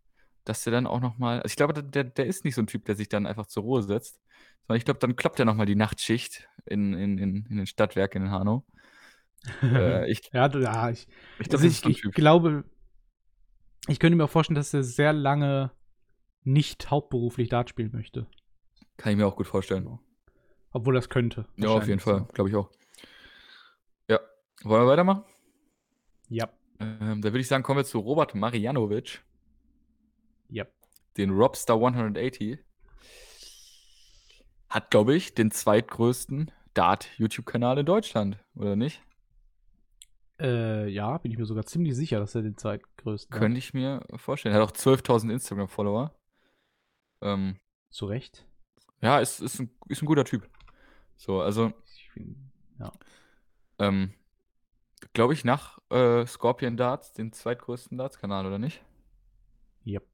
dass der dann auch nochmal, also ich glaube, der, der ist nicht so ein Typ, der sich dann einfach zur Ruhe setzt, sondern ich glaube, dann klappt er nochmal die Nachtschicht in, in, in, in den Stadtwerken in Hanau. äh, ich ja, ja, ich, ich also glaube, das ist ich, ich glaube, ich könnte mir auch vorstellen, dass er sehr lange nicht hauptberuflich Dart spielen möchte. Kann ich mir auch gut vorstellen. Obwohl das könnte. Ja, auf jeden Fall, glaube ich auch. Ja, wollen wir weitermachen? Ja, Ähm, da würde ich sagen, kommen wir zu Robert Marianovic. Ja. den Robstar 180 hat, glaube ich, den zweitgrößten Dart-YouTube-Kanal in Deutschland, oder nicht? Äh, ja, bin ich mir sogar ziemlich sicher, dass er den zweitgrößten hat. Könnte ich mir vorstellen. Er hat auch 12.000 Instagram-Follower. Ähm, Zu Recht. Ja, ist, ist, ein, ist ein guter Typ. So, also, Ich find, ja. ähm, glaube ich, nach äh, Scorpion Darts, den zweitgrößten Darts-Kanal, oder nicht? Yep.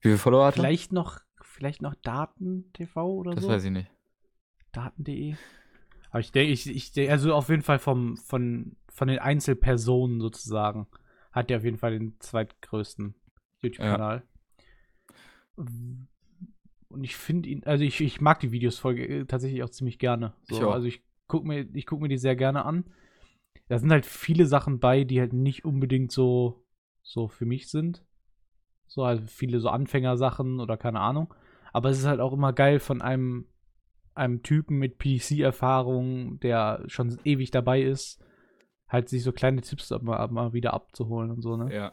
Wie viele Follower hat er? Vielleicht noch, vielleicht noch Daten-TV oder Das so. weiß ich nicht. Daten.de. Aber ich denke, ich, ich also auf jeden Fall vom, von, von den Einzelpersonen sozusagen hat der auf jeden Fall den zweitgrößten YouTube-Kanal. Und ich finde ihn, also ich, ich mag die Videos voll, äh, tatsächlich auch ziemlich gerne. So, Ich auch. Also ich gucke mir, ich guck mir die sehr gerne an. Da sind halt viele Sachen bei, die halt nicht unbedingt so, so für mich sind. So, also viele so Anfängersachen oder keine Ahnung. Aber es ist halt auch immer geil von einem, einem Typen mit PC-Erfahrung, der schon ewig dabei ist, halt sich so kleine Tipps mal, mal wieder abzuholen und so, ne? Ja.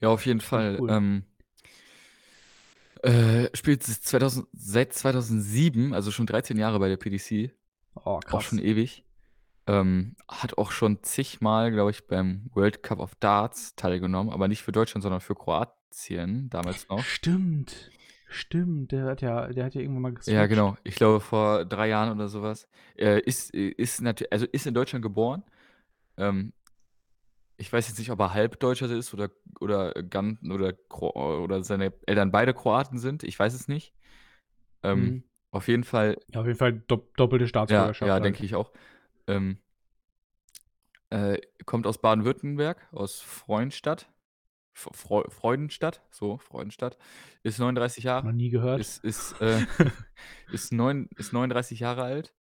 Ja, auf jeden Fall. cool. Ähm, äh, spielt es 2000, seit 2007, also schon 13 Jahre bei der PDC. Oh, Auch schon ewig. Ähm, hat auch schon zigmal, glaube ich, beim World Cup of Darts teilgenommen, aber nicht für Deutschland, sondern für Kroatien damals noch. Stimmt. Stimmt, der hat ja, der hat ja irgendwann mal geswitcht. Ja, genau. Ich glaube vor drei Jahren oder sowas. Er ist, ist natürlich, also ist in Deutschland geboren. Ähm, ich weiß jetzt nicht, ob er Halbdeutscher ist oder oder ganz oder Kro oder seine Eltern beide Kroaten sind. Ich weiß es nicht. Ähm, Mhm. Auf jeden Fall Ja, auf jeden Fall dopp doppelte Ja, Staatsbürgerschaft. ja, halt. denke ich auch. Ähm, äh, kommt aus Baden-Württemberg, aus Freudenstadt. F Freu Freudenstadt, so, Freudenstadt. Ist 39 Noch Jahre. nie gehört. Ist, ist, äh, ist, neun, ist 39 Jahre alt.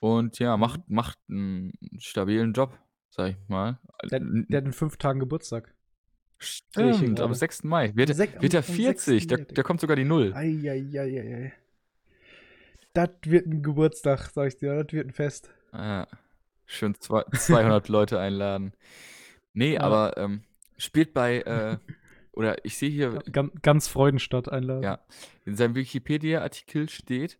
Und ja, macht, macht einen stabilen Job, sag ich mal. Der, der hat in fünf Tagen Geburtstag. Stimmt, am gerade. 6. Mai. Wird, Sek- wird er am 40, 6. da, Mai. da kommt sogar die Null. Eieieiei. Das wird ein Geburtstag, sag ich dir. Das wird ein Fest. Ja, schön zwei, 200 Leute einladen. Nee, Ja. aber ähm, spielt bei, äh, oder ich sehe hier, Ganz, ganz Freudenstadt einladen. ja, in seinem Wikipedia-Artikel steht,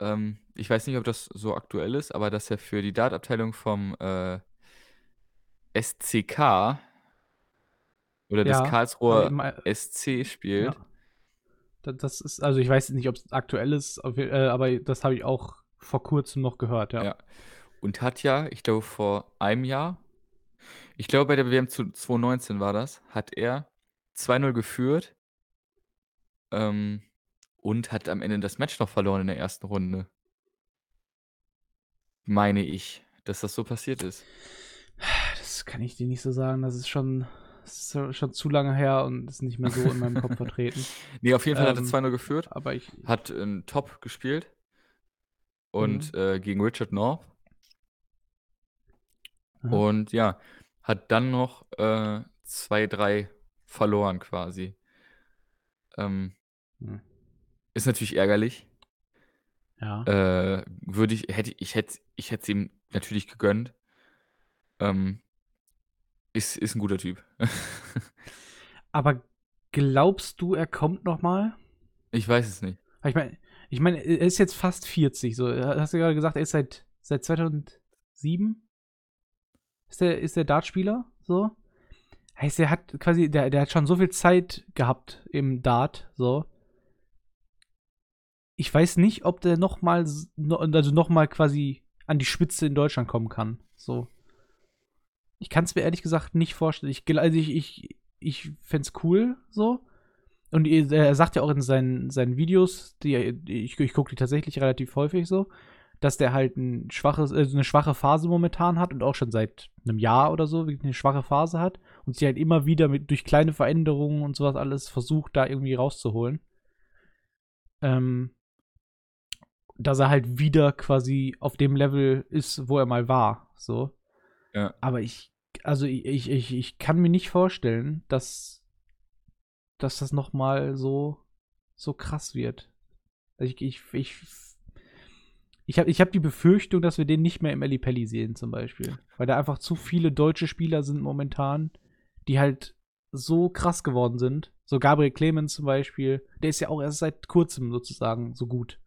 ähm, ich weiß nicht, ob das so aktuell ist, aber dass er für die Dart-Abteilung vom äh, SCK oder des Ja, aber Karlsruher äh, SC spielt. Ja. Da- Das ist, also ich weiß nicht, ob es aktuell ist, äh, aber das habe ich auch vor kurzem noch gehört, ja. Ja. Und hat ja, ich glaube, vor einem Jahr, ich glaube, bei der WM zu 2019 war das, hat er 2-0 geführt ähm, und hat am Ende das Match noch verloren in der ersten Runde. Meine ich, dass das so passiert ist. Das kann ich dir nicht so sagen. Das ist schon, das ist schon zu lange her und ist nicht mehr so in meinem Kopf vertreten. Nee, auf jeden Fall hat er Ähm, 2-0 geführt, Aber ich, hat einen Top gespielt und Mhm. äh, gegen Richard North. Aha. Und ja, hat dann noch äh, 2-3 verloren quasi. Ähm, Hm. ist natürlich ärgerlich. ja. Äh, würde ich, hätte ich hätte ich hätte es ihm natürlich gegönnt. Ähm, ist, ist ein guter Typ. Aber glaubst du, er kommt noch mal? ich weiß es nicht. Ich meine, ich meine, er ist jetzt fast 40. So, hast du gerade gesagt, er ist seit, seit 2007? Ist der, ist der Dartspieler? So? Heißt, er hat quasi, der, der hat schon so viel Zeit gehabt im Dart, so. Ich weiß nicht, ob der noch mal, s- no- also noch mal quasi an die Spitze in Deutschland kommen kann. So. Ich kann es mir ehrlich gesagt nicht vorstellen. Ich, also ich, ich, ich fände es cool, so. Und er sagt ja auch in seinen, seinen Videos, die ich, ich gucke die tatsächlich relativ häufig so, dass der halt ein schwaches, also eine schwache Phase momentan hat und auch schon seit einem Jahr oder so eine schwache Phase hat und sie halt immer wieder mit durch kleine Veränderungen und sowas alles versucht, da irgendwie rauszuholen. Ähm, dass er halt wieder quasi auf dem Level ist, wo er mal war, so. Ja. Aber ich, also ich, ich, ich, kann mir nicht vorstellen, dass, dass das noch mal so, so krass wird. Also ich, ich, ich, ich habe ich hab die Befürchtung, dass wir den nicht mehr im Pelli sehen, zum Beispiel. Weil da einfach zu viele deutsche Spieler sind momentan, die halt so krass geworden sind. So Gabriel Clemens zum Beispiel, der ist ja auch erst seit kurzem sozusagen so gut.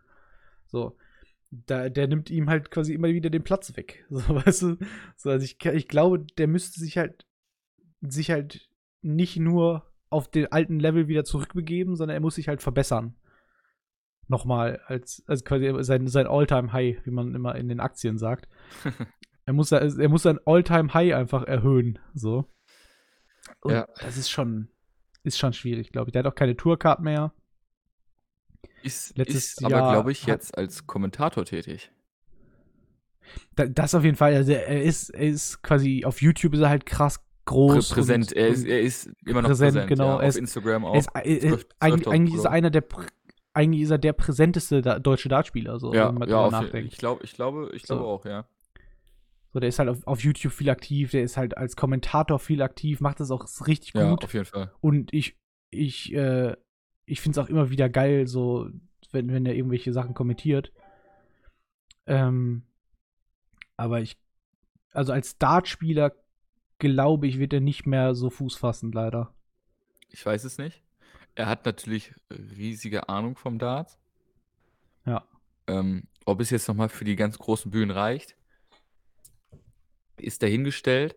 So. Da, der nimmt ihm halt quasi immer wieder den Platz weg. So, weißt du? So, also ich, ich glaube, der müsste sich halt, sich halt nicht nur auf den alten Level wieder zurückbegeben, sondern er muss sich halt verbessern. nochmal als, als quasi sein, sein All-Time-High, wie man immer in den Aktien sagt. er, muss, er muss sein All-Time-High einfach erhöhen. So. Und ja. das ist schon, ist schon schwierig, glaube ich. Der hat auch keine Tourcard mehr. Ist, Letztes ist aber, glaube ich, jetzt als Kommentator tätig. das auf jeden Fall. Also er ist, er ist quasi auf YouTube ist er halt krass groß. Prä präsent. Und, er, ist, er ist immer noch präsent. präsent genau. Ja, auf Instagram auch. Ist, äh, eigentlich, eigentlich ist er einer der eigentlich ist er der präsenteste da deutsche Dartspieler, so, ja, wenn man ja, nachdenkt. Ich, glaub, ich glaube, ich glaube so. auch, ja. So, der ist halt auf, auf, YouTube viel aktiv, der ist halt als Kommentator viel aktiv, macht das auch richtig gut. Ja, auf jeden Fall. Und ich, ich, äh, ich finde es auch immer wieder geil, so, wenn, wenn er irgendwelche Sachen kommentiert. Ähm, aber ich, also als Dartspieler glaube ich, wird er nicht mehr so Fuß fassen, leider. Ich weiß es nicht. Er hat natürlich riesige Ahnung vom Dart. Ja. Ähm, ob es jetzt nochmal für die ganz großen Bühnen reicht, ist dahingestellt.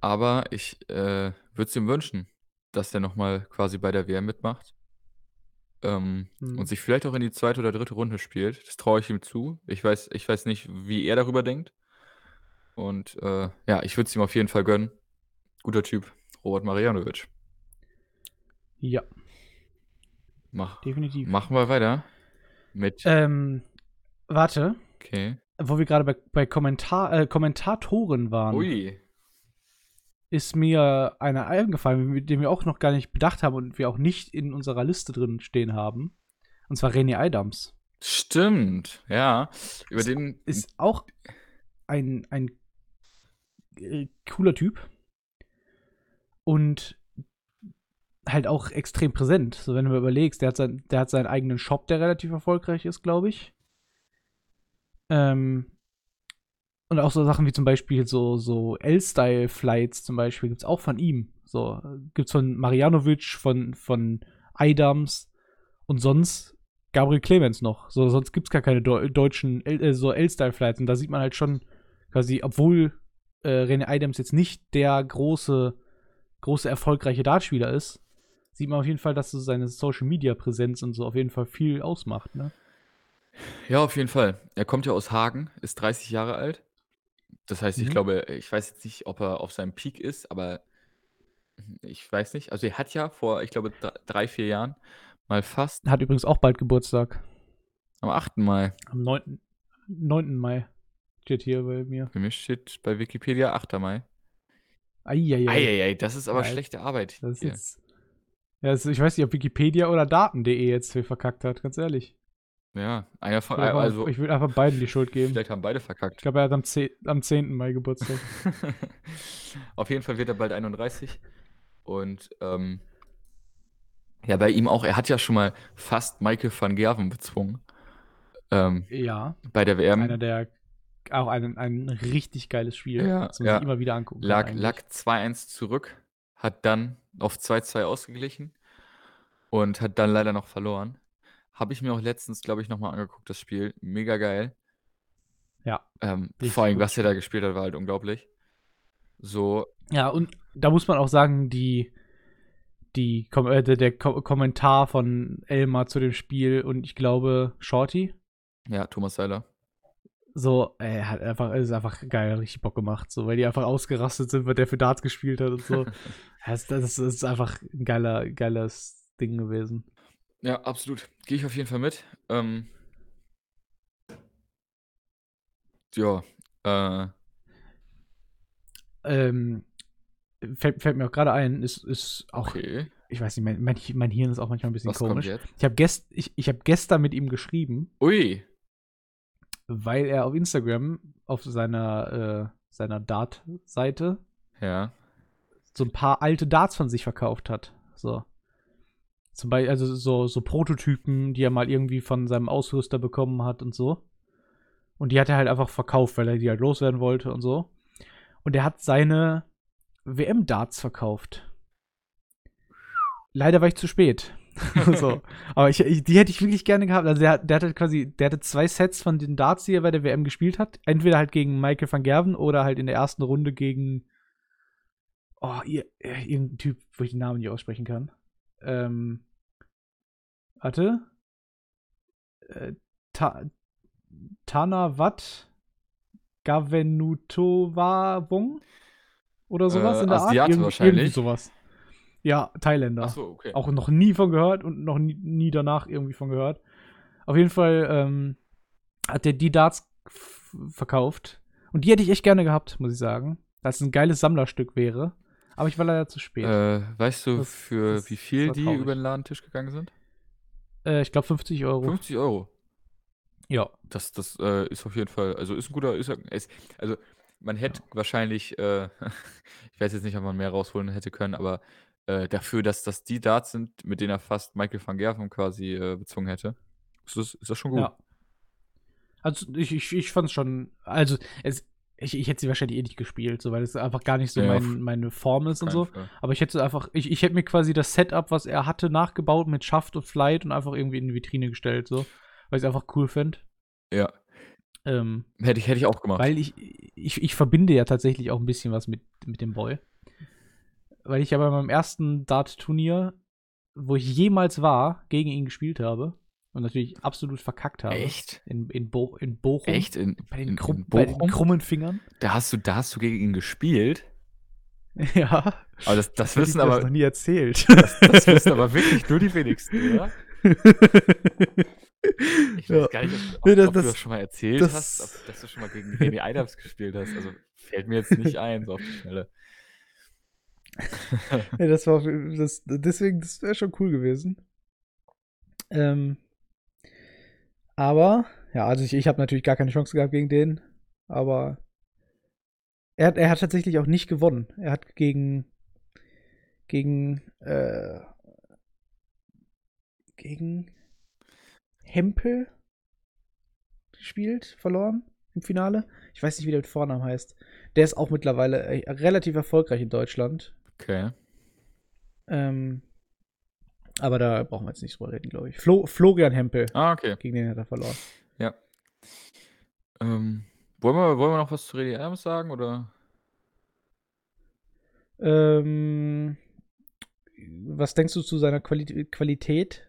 Aber ich äh, würde es ihm wünschen, dass er nochmal quasi bei der WM mitmacht. Ähm, hm. Und sich vielleicht auch in die zweite oder dritte Runde spielt. Das traue ich ihm zu. Ich weiß, ich weiß nicht, wie er darüber denkt. Und äh, ja, ich würde es ihm auf jeden Fall gönnen. Guter Typ, Robert Marianovic. Ja. Mach, Definitiv. Machen wir weiter mit. Ähm, warte. Okay. Wo wir gerade bei, bei Kommentar, äh, Kommentatoren waren. Ui. Ist mir einer eingefallen, den wir auch noch gar nicht bedacht haben und wir auch nicht in unserer Liste drin stehen haben. Und zwar René Adams. Stimmt, ja. Über ist, den. Ist auch ein, ein äh, cooler Typ. Und halt auch extrem präsent. So, wenn du mir überlegst, der hat, sein, der hat seinen eigenen Shop, der relativ erfolgreich ist, glaube ich. Ähm, und auch so Sachen wie zum Beispiel so, so L-Style-Flights zum Beispiel gibt es auch von ihm. So, gibt es von Marianovic, von, von Idams und sonst Gabriel Clemens noch. So, sonst gibt es gar keine Deu deutschen L äh, so L-Style-Flights. Und da sieht man halt schon quasi, obwohl äh, René Adams jetzt nicht der große, große erfolgreiche Dartspieler ist, sieht man auf jeden Fall, dass so seine Social Media Präsenz und so auf jeden Fall viel ausmacht, ne? Ja, auf jeden Fall. Er kommt ja aus Hagen, ist 30 Jahre alt. Das heißt, ich mhm. glaube, ich weiß jetzt nicht, ob er auf seinem Peak ist, aber ich weiß nicht. Also er hat ja vor, ich glaube, drei, vier Jahren mal fast. Hat übrigens auch bald Geburtstag. Am 8. Mai. Am 9. 9. Mai steht hier bei mir. Bei mir steht bei Wikipedia 8. Mai. Eieiei. Eieiei, das ist aber ja, schlechte Arbeit. Das ist jetzt, ja, also ich weiß nicht, ob Wikipedia oder Daten.de jetzt viel verkackt hat, ganz ehrlich. Ja, einer von ich will, also, ich will einfach beiden die Schuld geben. Vielleicht haben beide verkackt. Ich glaube, er hat am, 10, am 10. Mai Geburtstag. Auf jeden Fall wird er bald 31. Und ähm, ja, bei ihm auch, er hat ja schon mal fast Michael van Gerven bezwungen. Ähm, ja. Bei der WM. Einer der auch ein, ein richtig geiles Spiel. Ja, das muss ja. ich immer wieder angucken. Lag, lag 2-1 zurück, hat dann auf 2-2 ausgeglichen und hat dann leider noch verloren. Habe ich mir auch letztens, glaube ich, nochmal angeguckt, das Spiel. Mega geil. Ja. Ähm, vor allem, was er da gespielt hat, war halt unglaublich. So. Ja, und da muss man auch sagen, die, die, äh, der Ko Kommentar von Elmar zu dem Spiel und ich glaube Shorty. Ja, Thomas Seiler so, er hat einfach, ist einfach geil, richtig Bock gemacht, so, weil die einfach ausgerastet sind, weil der für Darts gespielt hat und so. das, das, ist einfach ein geiler, geiles Ding gewesen. Ja, absolut. Gehe ich auf jeden Fall mit. Ähm, ja, äh. Ähm, fällt, fällt mir auch gerade ein, ist, ist auch. Okay. Ich weiß nicht, mein, mein, mein Hirn ist auch manchmal ein bisschen Was komisch. Ich habe gest, ich, ich hab gestern mit ihm geschrieben. Ui weil er auf Instagram auf seiner, äh, seiner Dart-Seite ja. so ein paar alte Darts von sich verkauft hat. So. Zum Beispiel, also so, so Prototypen, die er mal irgendwie von seinem Ausrüster bekommen hat und so. Und die hat er halt einfach verkauft, weil er die halt loswerden wollte und so. Und er hat seine WM-Darts verkauft. Leider war ich zu spät. so. Aber ich, ich, die hätte ich wirklich gerne gehabt. Also der, der hatte quasi, der hatte zwei Sets von den Darts, die er bei der WM gespielt hat. Entweder halt gegen Michael van Gerven oder halt in der ersten Runde gegen oh, ihr, äh, irgendein Typ, wo ich den Namen nicht aussprechen kann. Ähm, warte. äh, Ta Tanawat Gavenutowawong oder sowas Äh, in der Art. Asiate Irgend, wahrscheinlich. Irgendwie sowas. Ja, Thailänder. Achso, okay. Auch noch nie von gehört und noch nie, nie danach irgendwie von gehört. Auf jeden Fall ähm, hat der die Darts verkauft. Und die hätte ich echt gerne gehabt, muss ich sagen. Dass es ein geiles Sammlerstück wäre. Aber ich war leider zu spät. Äh, weißt du, Das- für das wie viel die traurig. über den Ladentisch gegangen sind? Äh, ich glaube 50 Euro. 50 Euro. Ja. Das, das äh, ist auf jeden Fall, also ist ein guter, ist, also man hätte wahrscheinlich, äh, ich weiß jetzt nicht, ob man mehr rausholen hätte können, aber äh, dafür, dass das die Darts sind, mit denen er fast Michael van Gerven quasi äh, bezwungen hätte, ist das, ist das schon gut. Ja. Also ich, ich, ich fand es schon, also es, ich, ich hätte sie wahrscheinlich eh nicht gespielt, so, weil es einfach gar nicht so Ja, mein, meine Form ist und so. Fall. Aber ich hätte einfach, ich, ich hätte mir quasi das Setup, was er hatte, nachgebaut mit Schaft und Flight und einfach irgendwie in die Vitrine gestellt, so. Weil ich es einfach cool finde. Ja, Ähm, hätte ich, hätte ich auch gemacht. weil ich, ich, ich verbinde ja tatsächlich auch ein bisschen was mit, mit dem Boy. Weil ich ja bei meinem ersten Dart-Turnier, wo ich jemals war, gegen ihn gespielt habe und natürlich absolut verkackt habe. Echt? In, in, Bo in Bochum. Echt? In, Bei den, in, krumm, in bei den krummen Fingern. Da hast du, da hast du gegen ihn gespielt. Ja. Aber das, das ich wissen dir das aber, noch nie erzählt. das, das wissen aber wirklich nur die wenigsten, oder? Ich weiß Ja. gar nicht, ob, ob, Nee, das- ob du das- das schon mal erzählt das- hast, ob, dass du schon mal gegen René Adams gespielt hast. Also fällt mir jetzt nicht ein, so auf die Schnelle. ja, das war das, deswegen, das wäre schon cool gewesen. Ähm, aber, ja, also ich, ich habe natürlich gar keine Chance gehabt gegen den, aber er, hat- er hat tatsächlich auch nicht gewonnen. Er hat gegen gegen äh, gegen Hempel gespielt, verloren im Finale. Ich weiß nicht, wie der mit Vornamen heißt. Der ist auch mittlerweile äh, relativ erfolgreich in Deutschland. Okay. Ähm, aber da brauchen wir jetzt nicht drüber reden, glaube ich. Flo, Florian Hempel, Ah, okay. gegen den hat er verloren. Ja. Ähm, wollen, wir, wollen wir noch was zu René Adams sagen? Oder? Ähm, was denkst du zu seiner Quali Qualität?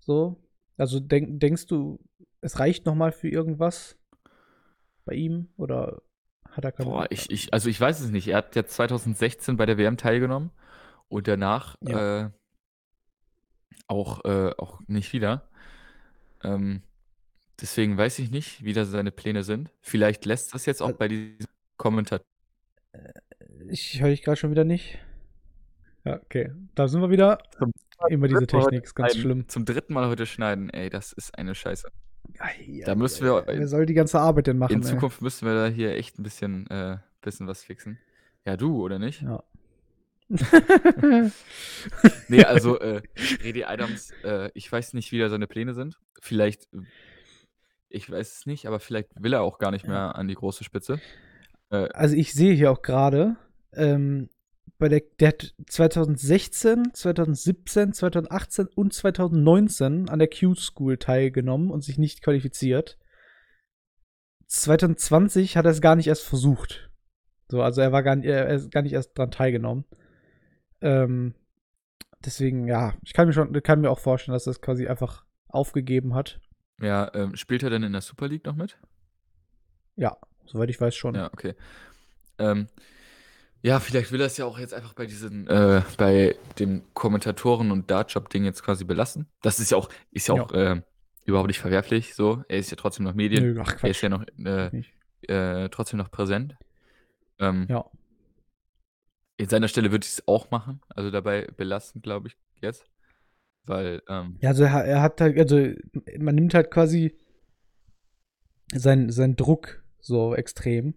So? Also denk, denkst du, es reicht noch mal für irgendwas bei ihm? Oder hat er keine Boah, ich, ich, also ich weiß es nicht. Er hat ja 2016 bei der WM teilgenommen und danach Ja. äh, auch, äh, auch nicht wieder. Ähm, deswegen weiß ich nicht, wie da seine Pläne sind. Vielleicht lässt das jetzt auch Also- bei diesem Kommentar. Ich höre dich gerade schon wieder nicht. Ja, okay. Da sind wir wieder. Zum Immer diese Technik ist ganz schlimm. Zum dritten Mal heute schneiden. Ey, das ist eine Scheiße. Ei, Da müssen wir-. Wer soll die ganze Arbeit denn machen? In ey? Zukunft müssen wir da hier echt ein bisschen, äh, bisschen was fixen. Ja, du, oder nicht? Ja. Nee, also äh, Redi Adams, äh, ich weiß nicht, wie da seine Pläne sind. Vielleicht, äh, ich weiß es nicht, aber vielleicht will er auch gar nicht mehr an die große Spitze. Also ich sehe hier auch gerade, ähm, bei der, der hat 2016, 2017, 2018 und 2019 an der Q-School teilgenommen und sich nicht qualifiziert. 2020 hat er es gar nicht erst versucht. So, also er war gar nicht, er ist gar nicht erst dran teilgenommen. Ähm, deswegen, ja, ich kann mir schon, kann mir auch vorstellen, dass er es quasi einfach aufgegeben hat. Ja, ähm, spielt er denn in der Super League noch mit? Ja, soweit ich weiß schon. Ja, okay. Ähm, ja, vielleicht will er es ja auch jetzt einfach bei diesen, äh, bei dem Kommentatoren- und Dartjob-Ding jetzt quasi belassen. Das ist ja auch, ist ja auch äh, überhaupt nicht verwerflich so. Er ist ja trotzdem noch Medien. Nö, ach Er ist ja noch äh, äh, trotzdem noch präsent. Ähm, Ja. In seiner Stelle würde ich es auch machen, also dabei belassen, glaube ich, jetzt. Weil, ähm, Ja, also er, er hat halt, also man nimmt halt quasi seinen sein Druck so extrem.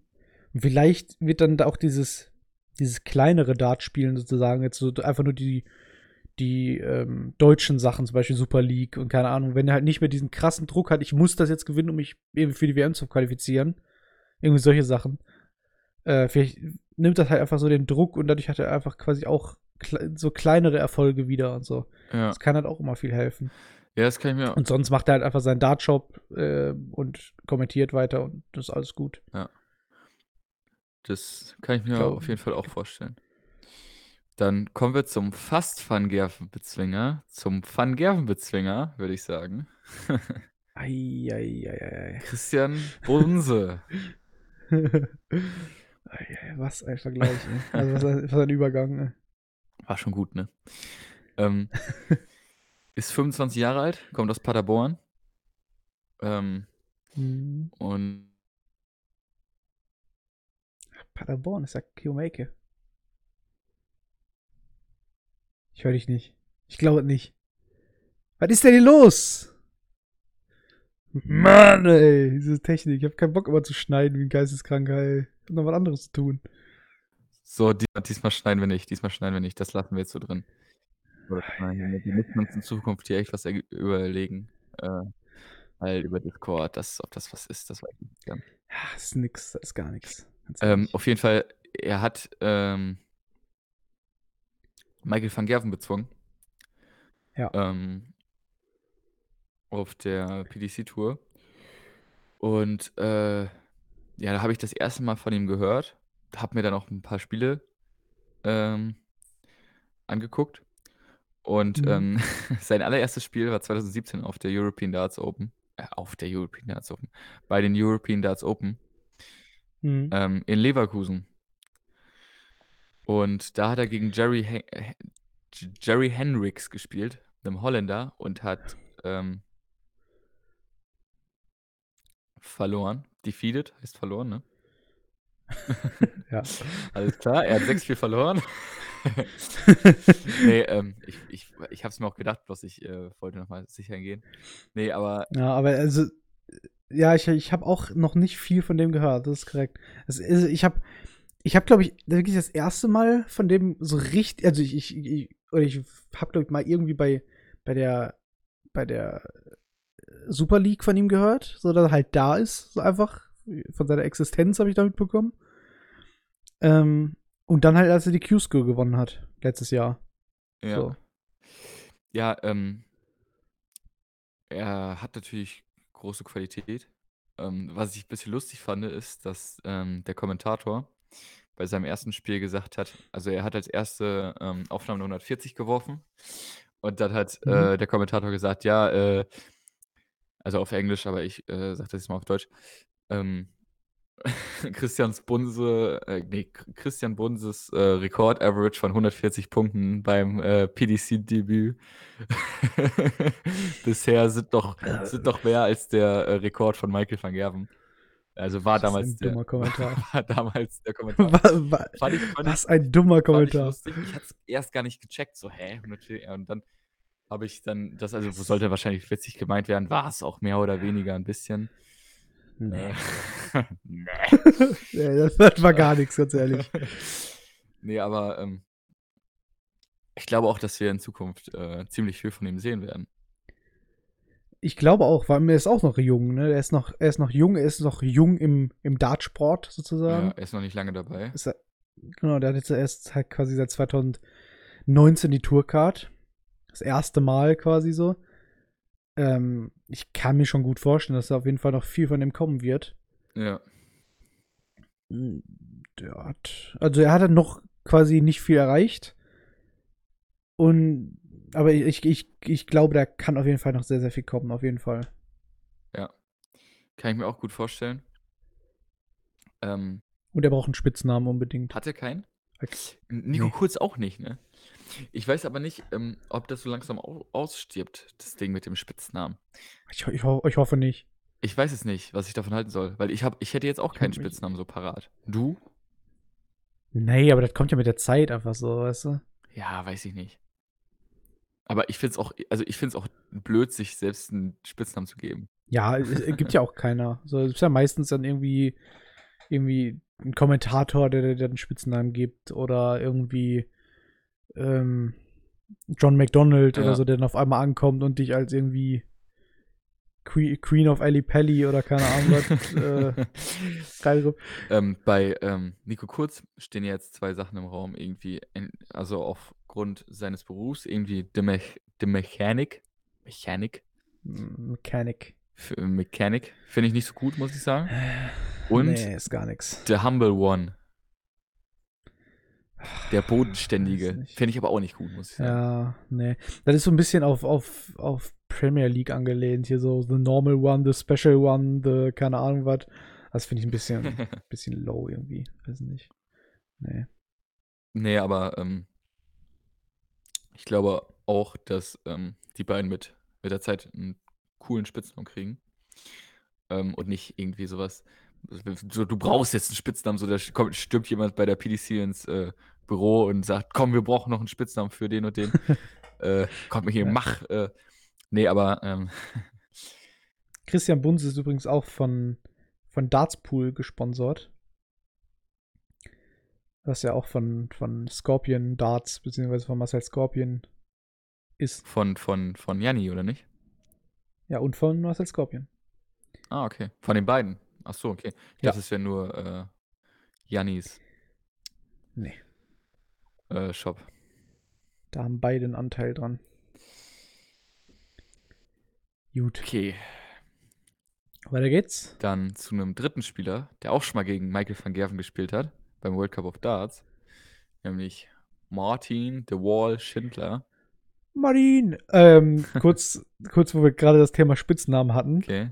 Und vielleicht wird dann da auch dieses, dieses kleinere Dartspielen sozusagen, jetzt so einfach nur die, die ähm, deutschen Sachen, zum Beispiel Super League und keine Ahnung, wenn er halt nicht mehr diesen krassen Druck hat, ich muss das jetzt gewinnen, um mich eben für die WM zu qualifizieren. Irgendwie solche Sachen. Äh, vielleicht nimmt das halt einfach so den Druck und dadurch hat er einfach quasi auch so kleinere Erfolge wieder und so. ja. Das kann halt auch immer viel helfen. Ja, das kann ich mir. Und sonst macht er halt einfach seinen Dartshop äh, und kommentiert weiter und das ist alles gut. Das kann ich mir Glaub- auf jeden Fall auch vorstellen. Dann kommen wir zum fast Van Gerven-Bezwinger. Zum Van Gerven-Bezwinger, würde ich sagen. Eieieiei. Christian Bunse. was ein Vergleich, ey. Also was ein, was ein Übergang, ey. War schon gut, ne? Ähm, ist 25 Jahre alt, kommt aus Paderborn. Ähm, Mhm. und Paderborn ist ja Kiomake. Ich höre dich nicht. Ich glaube nicht. Was ist denn hier los? Mann, ey, diese Technik. Ich habe keinen Bock immer zu schneiden wie ein Geisteskranker, ey. Ich hab noch was anderes zu tun. so, diesmal, schneiden wir nicht, diesmal schneiden wir nicht, das lassen wir jetzt so drin. Wir, müssen uns in Zukunft hier echt was überlegen. Äh, weil über Discord, das, ob das was ist, das weiß ich nicht. ganz. Ja, das ist nix, das ist gar nichts. Ähm, auf jeden Fall, er hat ähm, Michael van Gerven bezwungen. Ja. Ähm, auf der PDC-Tour. Und äh, ja, da habe ich das erste Mal von ihm gehört. Habe mir dann auch ein paar Spiele ähm, angeguckt. Und Mhm. ähm, sein allererstes Spiel war 2017 auf der European Darts Open. Äh, auf der European Darts Open. Bei den European Darts Open Mhm. ähm, in Leverkusen. Und da hat er gegen Jerry, Hen Jerry Hendricks gespielt, einem Holländer, und hat ähm, verloren. Defeated heißt verloren, ne? Ja. Alles klar, er hat 6-4 verloren. nee, ähm, ich, ich, ich habe es mir auch gedacht, bloß ich äh, wollte nochmal sicher gehen. Nee, aber Ja, aber also, ja, ich, ich habe auch noch nicht viel von dem gehört, das ist korrekt. Ist, ich habe, ich habe, glaube ich, wirklich das erste Mal von dem so richtig, also ich, ich, ich oder ich habe, glaube ich, mal irgendwie bei, bei der, bei der Super League von ihm gehört, so dass er halt da ist, so einfach. Von seiner Existenz habe ich damit bekommen. Ähm, und dann halt, als er die Q-School gewonnen hat, letztes Jahr. ja. So. Ja, ähm, er hat natürlich große Qualität. Ähm, was ich ein bisschen lustig fand, ist, dass ähm, der Kommentator bei seinem ersten Spiel gesagt hat, also er hat als erste ähm, Aufnahme 140 geworfen und dann hat Mhm. äh, der Kommentator gesagt, ja, äh, also auf Englisch, aber ich äh, sage das jetzt mal auf Deutsch. Ähm, Christians Bunse, äh, nee, Christian Bunses äh, Rekord-Average von 140 Punkten beim äh, PDC-Debüt bisher sind doch, sind doch mehr als der äh, Rekord von Michael van Gerven. Also war damals ein der, dummer Kommentar. war damals der Kommentar. Wa- wa- Fand ich, ich, Was ein dummer ich Kommentar. lustig. Ich hatte es erst gar nicht gecheckt, so, hä? 140? Ja, Und dann habe ich dann, das also sollte wahrscheinlich witzig gemeint werden, war es auch mehr oder weniger ein bisschen. Nee. Äh, nee. das, war gar nichts, ganz ehrlich. nee, aber ähm, ich glaube auch, dass wir in Zukunft äh, ziemlich viel von ihm sehen werden. Ich glaube auch, weil er ist auch noch jung, ne? Er ist noch, er ist noch jung, er ist noch jung im, im Dartsport Ja, sozusagen. er ist noch nicht lange dabei. Ist er, genau, der hat jetzt erst halt quasi seit 2019 die Tourcard. Das erste Mal quasi so. Ähm, ich kann mir schon gut vorstellen, dass da auf jeden Fall noch viel von dem kommen wird. Ja. Der hat, also er hat dann noch quasi nicht viel erreicht. Und, aber ich, ich, ich glaube, da kann auf jeden Fall noch sehr, sehr viel kommen, auf jeden Fall. Kann ich mir auch gut vorstellen. Ähm, Und er braucht einen Spitznamen unbedingt. hat er keinen? Nico Nee. Kurz auch nicht, ne? Ich weiß aber nicht, ähm, ob das so langsam au ausstirbt, das Ding mit dem Spitznamen. Ich, ich, ho- ich hoffe nicht. Ich weiß es nicht, was ich davon halten soll, weil ich, hab, ich hätte jetzt auch keinen Ich- Spitznamen so parat. Du? Nee, aber das kommt ja mit der Zeit einfach so, weißt du? Ja, weiß ich nicht. Aber ich finde es auch, also ich finde es auch blöd, sich selbst einen Spitznamen zu geben. Ja, es, es gibt ja auch keiner. So, es ist ja meistens dann irgendwie, irgendwie ein Kommentator, der dir einen Spitznamen gibt oder irgendwie ähm, John McDonald Ja. oder so, der dann auf einmal ankommt und dich als irgendwie Que Queen of Ali Pelli oder keine Ahnung was äh, ähm, bei ähm, Nico Kurz stehen jetzt zwei Sachen im Raum, irgendwie, en- also aufgrund seines Berufs, irgendwie The, Me The Mechanic, Mechanic, Mechanic. für Mechanic, finde ich nicht so gut, muss ich sagen. Und Nee, ist gar nichts. The Humble One, der Bodenständige, finde ich aber auch nicht gut, muss ich sagen. Ja, nee. Das ist so ein bisschen auf, auf, auf Premier League angelehnt. Hier so The Normal One, The Special One, The keine Ahnung was. Das finde ich ein bisschen, bisschen low irgendwie. Weiß nicht. Nee. Nee, aber ähm, ich glaube auch, dass ähm, die beiden mit, mit der Zeit einen coolen Spitznamen kriegen. Ähm, und nicht irgendwie sowas. So, du brauchst jetzt einen Spitznamen, so da kommt, stürmt jemand bei der PDC ins äh, Büro und sagt, komm, wir brauchen noch einen Spitznamen für den und den. äh, kommt mir hier, Ja. mach. Äh, nee, aber ähm, Christian Bunz ist übrigens auch von, von Dartspool gesponsert. Was ja auch von, von Scorpion Darts, beziehungsweise von Marcel Scorpion ist. von, von, von Janni, oder nicht? Ja, und von Marcel Scorpion. Ah, okay. Von den beiden. Ach so, okay. Ja. dachte, es wäre nur äh, Jannis Nee, äh, Shop. da haben beide einen Anteil dran. Gut, Okay, weiter geht's. dann zu einem dritten Spieler, der auch schon mal gegen Michael van Gerven gespielt hat, beim World Cup of Darts, nämlich Martin The Wall Schindler. Martin! Ähm, kurz, kurz, wo wir gerade das Thema Spitznamen hatten. Okay.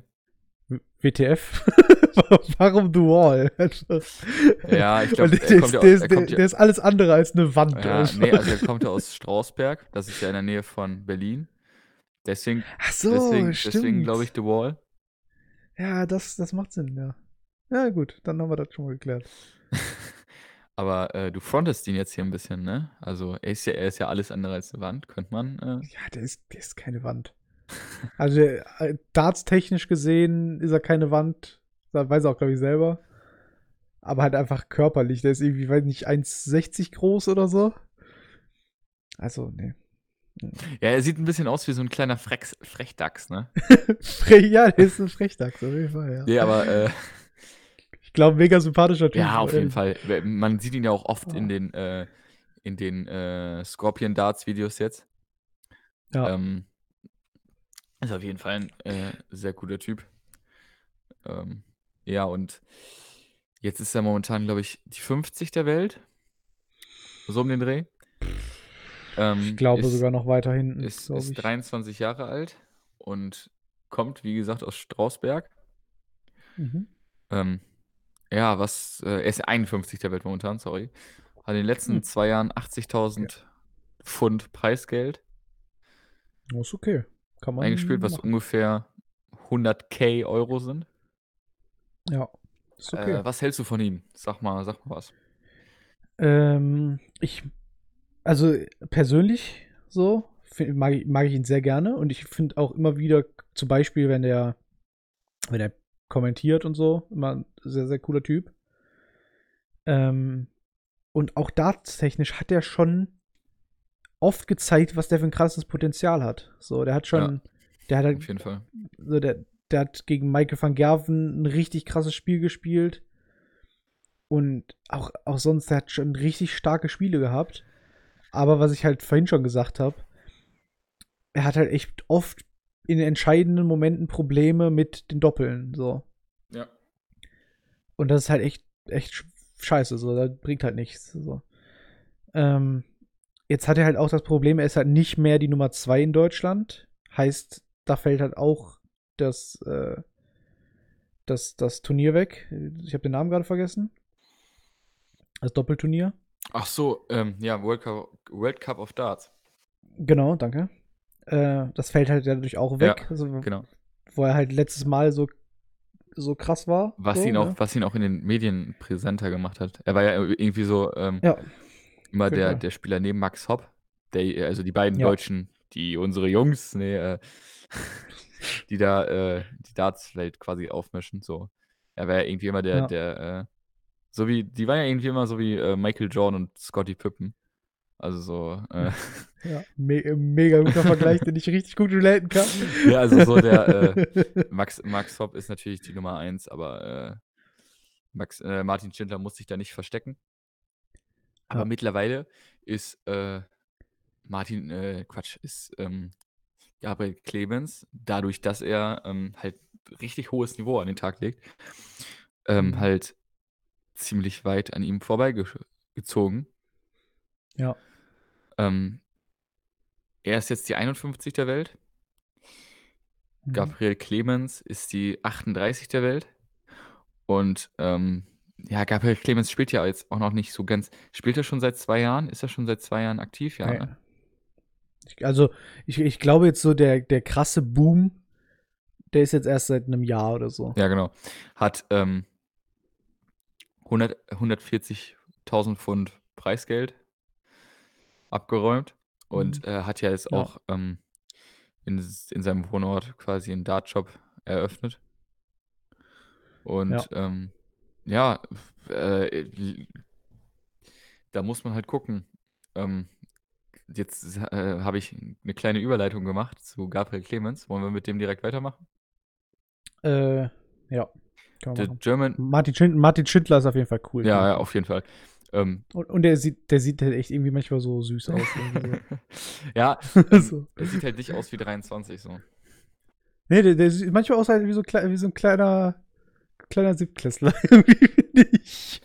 W- WTF? Warum Dual? Ja, ich glaub, Weil er der, kommt ist, ja- der, er der, ja- der ist alles andere als eine Wand. Ja, einfach. nee, also er kommt ja aus Strausberg, das ist ja in der Nähe von Berlin. Deswegen, Ach so, deswegen, stimmt. deswegen glaube ich The Wall. Ja, das, das macht Sinn, ja. Ja, gut, dann haben wir das schon mal geklärt. Aber äh, du frontest ihn jetzt hier ein bisschen, ne? Also er ist ja, er ist ja alles andere als eine Wand, könnte man. Äh, Ja, der ist, der ist keine Wand. Also, äh, darts-technisch gesehen ist er keine Wand. Das weiß er auch, glaube ich, selber. Aber halt einfach körperlich. Der ist irgendwie, weiß nicht, 1,60 groß oder so. Also, nee. ja, er sieht ein bisschen aus wie so ein kleiner Frex, Frechdachs, ne? Fre ja, der ist ein Frechdachs, auf jeden Fall, ja. Nee, aber äh, Ich glaube, mega sympathischer Typ. ja, auf jeden ehrlich. Fall. Man sieht ihn ja auch oft Ah. in den, äh, in den äh, Scorpion Darts Videos jetzt. Ja. Ähm, ist auf jeden Fall ein äh, sehr cooler Typ. Ähm, ja, und jetzt ist er momentan, glaube ich, die 50 der Welt. So um den Dreh. Ähm, Ich glaube ist, sogar noch weiter hinten. Ist, ist ich. 23 Jahre alt und kommt, wie gesagt, aus Strausberg. Mhm. Ähm, ja, was, äh, er ist 51 der Welt momentan, sorry. Hat in den letzten Hm. zwei Jahren 80.000 Pfund Preisgeld Oh, Ist okay. Kann man eingespielt, was machen. ungefähr 100k Euro sind. Ja, ist okay. Äh, was hältst du von ihm? Sag mal, sag mal was. Ähm, ich, also persönlich so, find, mag, ich, mag ich ihn sehr gerne und ich finde auch immer wieder, zum Beispiel, wenn der, wenn er kommentiert und so, immer ein sehr, sehr cooler Typ. Ähm, und auch dartstechnisch hat er schon oft gezeigt, was der für ein krasses Potenzial hat. So, der hat schon, der hat halt Auf jeden Fall. so der, der hat gegen Michael van Gerven ein richtig krasses Spiel gespielt. Und auch, auch sonst, der hat schon richtig starke Spiele gehabt. Aber was ich halt vorhin schon gesagt habe, er hat halt echt oft in entscheidenden Momenten Probleme mit den Doppeln. So. Ja. Und das ist halt echt, echt sch- scheiße. So, das bringt halt nichts. So. Ähm, jetzt hat er halt auch das Problem, er ist halt nicht mehr die Nummer 2 in Deutschland. Heißt, da fällt halt auch das, äh, das, das Turnier weg. Ich habe den Namen gerade vergessen. Das Doppelturnier. Ach so, ähm, ja, World Cup, World Cup of Darts. Genau, danke. Äh, das fällt halt dadurch auch weg. Ja, also, Genau. Wo er halt letztes Mal so, so krass war. Was, so, ihn auch, ne? was ihn auch in den Medien präsenter gemacht hat. Er war ja irgendwie so ähm, Ja, immer der, der Spieler neben Max Hopp. Der, also die beiden Ja. Deutschen, die unsere Jungs, nee, äh, die da äh, die Darts-Welt quasi aufmischen. So. Er war ja irgendwie immer der, Ja. der, äh, so wie, die waren ja irgendwie immer so wie äh, Michael Jordan und Scotty Pippen. Also so, äh, ja. Me mega guter Vergleich, den ich richtig gut relaten kann. ja, also so der, äh, Max, Max Hopp ist natürlich die Nummer eins, aber äh, Max, äh, Martin Schindler muss sich da nicht verstecken. Aber Ja. mittlerweile ist äh, Martin, äh, Quatsch, ist ähm, Gabriel Clemens, dadurch, dass er ähm, halt richtig hohes Niveau an den Tag legt, ähm, Mhm. halt ziemlich weit an ihm vorbeigezogen. Ja. Ähm, er ist jetzt die 51 der Welt. Mhm. Gabriel Clemens ist die 38 der Welt. Und ähm, ja, Gabriel Clemens spielt ja jetzt auch noch nicht so ganz. Spielt er schon seit zwei Jahren? Ist er schon seit zwei Jahren aktiv? Ja. Ja. Ne? Ich, also, ich, ich glaube jetzt so, der, der krasse Boom, der ist jetzt erst seit einem Jahr oder so. Ja, genau. Hat ähm, 100 140.000 Pfund Preisgeld abgeräumt und Mhm. äh, hat ja jetzt Ja. auch ähm, in, in seinem Wohnort quasi einen Dartshop eröffnet. Und Ja. ähm, ja, äh, da muss man halt gucken. Ähm, jetzt äh, habe ich eine kleine Überleitung gemacht zu Gabriel Clemens. Wollen wir mit dem direkt weitermachen? Äh, ja. Der. German, Martin, Schind Martin Schindler ist auf jeden Fall cool. ja, ja, auf jeden Fall. Ähm, Und, und der sieht, der sieht halt echt irgendwie manchmal so süß aus. irgendwie ja, so. ähm, so. er sieht halt nicht aus wie 23 so. Nee, der, der sieht manchmal aus halt wie so, wie so ein kleiner, kleiner Siebtklässler. irgendwie, finde ich.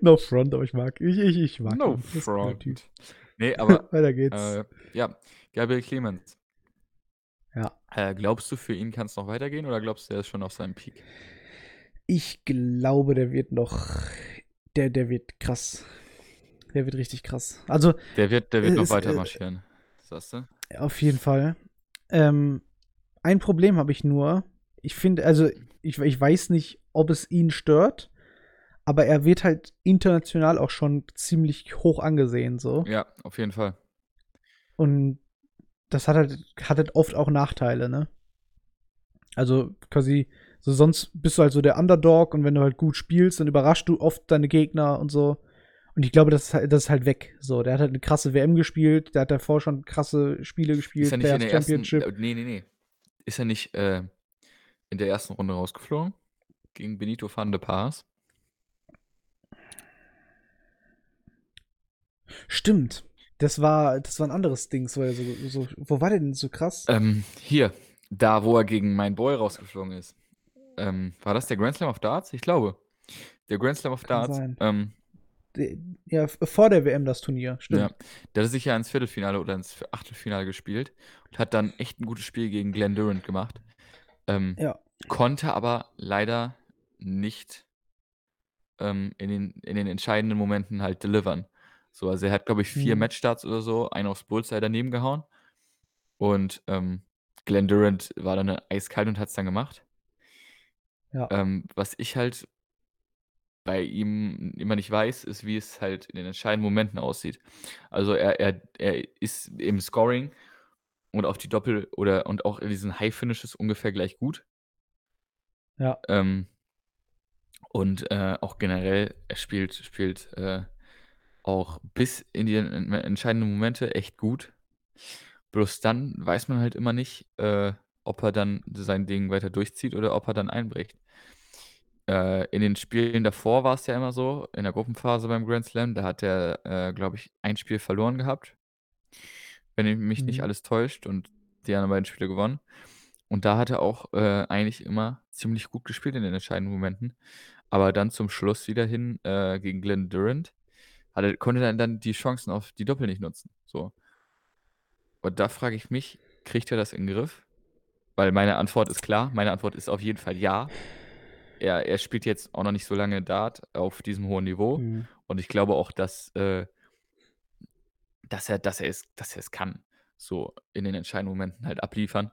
No front, aber ich mag, ich, ich, ich mag No front. Nee, aber Weiter geht's. äh, ja, Gabriel Clemens. Ja. Äh, glaubst du, für ihn kann es noch weitergehen oder glaubst du, er ist schon auf seinem Peak? Ich glaube, der wird noch. Der, der wird krass. Der wird richtig krass. Also, Der wird, der wird Äh, noch es, weiter äh, marschieren. Sagst du? auf jeden Fall. Ähm, ein Problem habe ich nur. Ich finde, also, ich, ich weiß nicht, ob es ihn stört, aber er wird halt international auch schon ziemlich hoch angesehen, so. Ja, auf jeden Fall. Und das hat halt, hat halt oft auch Nachteile, ne? Also quasi, so sonst bist du halt so der Underdog und wenn du halt gut spielst, dann überraschst du oft deine Gegner und so. Und ich glaube, das ist halt, das ist halt weg. So, der hat halt eine krasse WM gespielt, der hat davor schon krasse Spiele gespielt, Ist er nicht in der ersten. Championship. Äh, nee, nee, nee. Ist er nicht äh, in der ersten Runde rausgeflogen? Gegen Benito van de Paas? Stimmt. Das war, das war ein anderes Ding. So, so, so, wo war der denn so krass? Ähm, hier, da, wo er gegen mein Boy rausgeflogen ist. Ähm, war das der Grand Slam of Darts? Ich glaube. Der Grand Slam of Kann Darts. Ähm, Ja, vor der WM das Turnier. Stimmt. Ja, der hat sich ja ins Viertelfinale oder ins Achtelfinale gespielt und hat dann echt ein gutes Spiel gegen Glenn Durant gemacht. Ähm, Ja. Konnte aber leider nicht ähm, in, den, in den entscheidenden Momenten halt delivern. So, also er hat, glaube ich, vier Mhm. Matchstarts oder so, einen aufs Bullseye daneben gehauen. Und ähm, Glenn Durant war dann eiskalt und hat es dann gemacht. Ja. Ähm, was ich halt bei ihm immer nicht weiß, ist, wie es halt in den entscheidenden Momenten aussieht. Also er, er, er ist im Scoring und auf die Doppel- oder und auch in diesen High-Finishes ungefähr gleich gut. Ja. Ähm, und äh, auch generell, er spielt, spielt äh, auch bis in die en- entscheidenden Momente echt gut. Bloß dann weiß man halt immer nicht, äh, ob er dann sein Ding weiter durchzieht oder ob er dann einbricht. Äh, in den Spielen davor war es ja immer so, in der Gruppenphase beim Grand Slam, da hat er, äh, glaube ich, ein Spiel verloren gehabt. Wenn ich mich nicht Mhm. alles täuscht und die anderen beiden Spiele gewonnen. Und da hat er auch äh, eigentlich immer ziemlich gut gespielt in den entscheidenden Momenten. Aber dann zum Schluss wieder hin äh, gegen Glenn Durant hat er, konnte er dann die Chancen auf die Doppel nicht nutzen. So. Und da frage ich mich, kriegt er das in den Griff? Weil meine Antwort ist klar. Meine Antwort ist auf jeden Fall ja. Er, er spielt jetzt auch noch nicht so lange Dart auf diesem hohen Niveau. Mhm. Und ich glaube auch, dass, äh, dass, er, dass, er es, dass er es kann. So in den entscheidenden Momenten halt abliefern.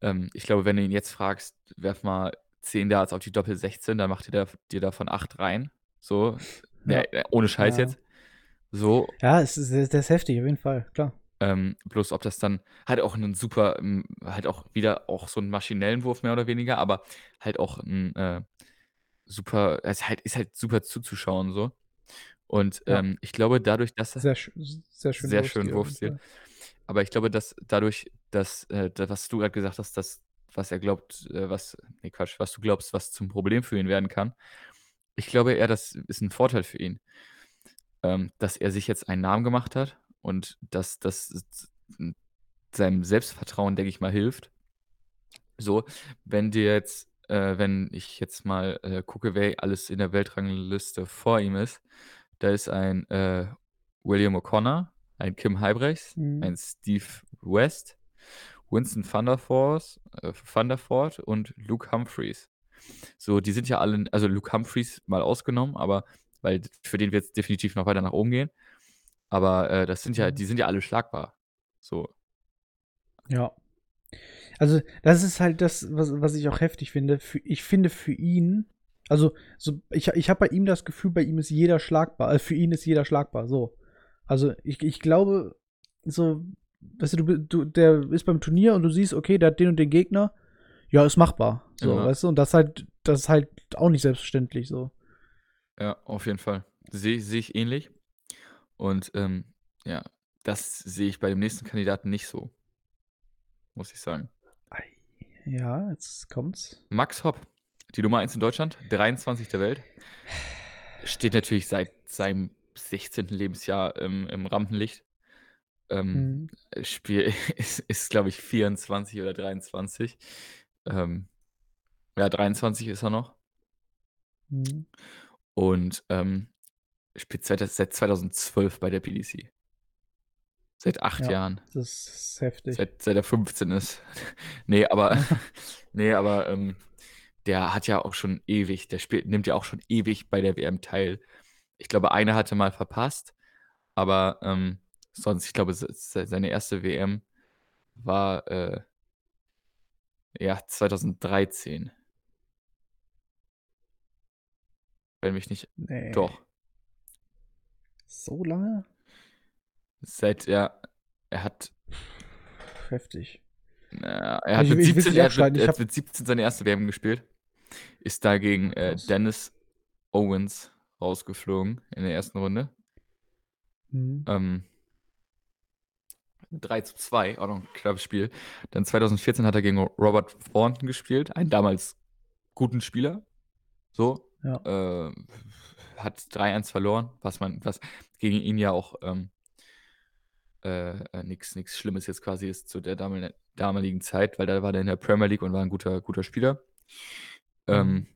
Ähm, ich glaube, wenn du ihn jetzt fragst, werf mal 10 Darts auf die Doppel 16, dann macht dir, da, dir davon 8 rein. So. Ja. Ja, ohne Scheiß Ja. jetzt. So. Ja, es ist, das ist heftig, auf jeden Fall, klar. Ähm, bloß ob das dann halt auch einen super, halt auch wieder auch so einen maschinellen Wurf mehr oder weniger, aber halt auch ein äh, super, es ist halt, ist halt super zuzuschauen so. Und Ja. ähm, ich glaube, dadurch, dass er, Sehr, sehr schön Sehr schön Wurfstil. Aber ich glaube, dass dadurch, dass, äh, da- was du gerade gesagt hast, dass, was er glaubt, äh, was, nee, Quatsch, was du glaubst, was zum Problem für ihn werden kann. Ich glaube eher, das ist ein Vorteil für ihn. Ähm, dass er sich jetzt einen Namen gemacht hat und dass das seinem Selbstvertrauen, denke ich mal, hilft. So, wenn dir jetzt, äh, wenn ich jetzt mal äh, gucke, wer alles in der Weltrangliste vor ihm ist, da ist ein äh, William O'Connor, ein Kim Halbrechts, Mhm. ein Steve West Winston Thunderforce, äh, Thunderford und Luke Humphreys. So, die sind ja alle, also Luke Humphreys mal ausgenommen, aber weil für den wird es definitiv noch weiter nach oben gehen. Aber äh, das sind ja, Mhm. die sind ja alle schlagbar. So, Ja. Also, das ist halt das, was, was ich auch heftig finde. Für, ich finde für ihn, also, so, ich, ich habe bei ihm das Gefühl, bei ihm ist jeder schlagbar. Also für ihn ist jeder schlagbar, so. Also, ich, ich glaube, so, weißt du, du, du, der ist beim Turnier und du siehst, okay, der hat den und den Gegner. Ja, ist machbar. So, Ja. weißt du, und das halt, das ist halt auch nicht selbstverständlich, so. Ja, auf jeden Fall. Sehe seh ich ähnlich. Und ähm, ja, das sehe ich bei dem nächsten Kandidaten nicht so. Muss ich sagen. Ei. Ja, jetzt kommt's. Max Hopp, die Nummer 1 in Deutschland, 23 der Welt. Steht natürlich seit seinem 16. Lebensjahr im, im Rampenlicht. Ähm, Mhm. Spiel ist, ist glaube ich, 24 oder 23. Ähm, ja, 23 ist er noch. Mhm. Und ähm, spielt seit, seit 2012 bei der PDC. Seit acht Ja. Jahren. Das ist heftig. Seit, seit er 15 ist. nee, aber, nee, aber ähm, der hat ja auch schon ewig, der spielt, nimmt ja auch schon ewig bei der WM teil. Ich glaube, eine hatte mal verpasst, aber ähm, sonst, ich glaube, se- se- seine erste WM war äh, ja 2013. Wenn mich nicht. nee. Doch. So lange? Seit er, er hat Heftig. Na, er hat Ich- mit ich will's 17, nicht er hat mit, er hat mit 17 seine erste WM gespielt. Ist da gegen äh. Dennis Owens rausgeflogen in der ersten Runde. Mhm. Ähm, 3 zu 2, auch noch ein knappes Spiel. Dann 2014 hat er gegen Robert Thornton gespielt, einen damals guten Spieler. So. Ja. Äh, hat 3-1 verloren, was man, was gegen ihn ja auch ähm, äh, nichts nix Schlimmes jetzt quasi ist zu der damal- damaligen Zeit, weil da war er in der Premier League und war ein guter, guter Spieler. Ähm,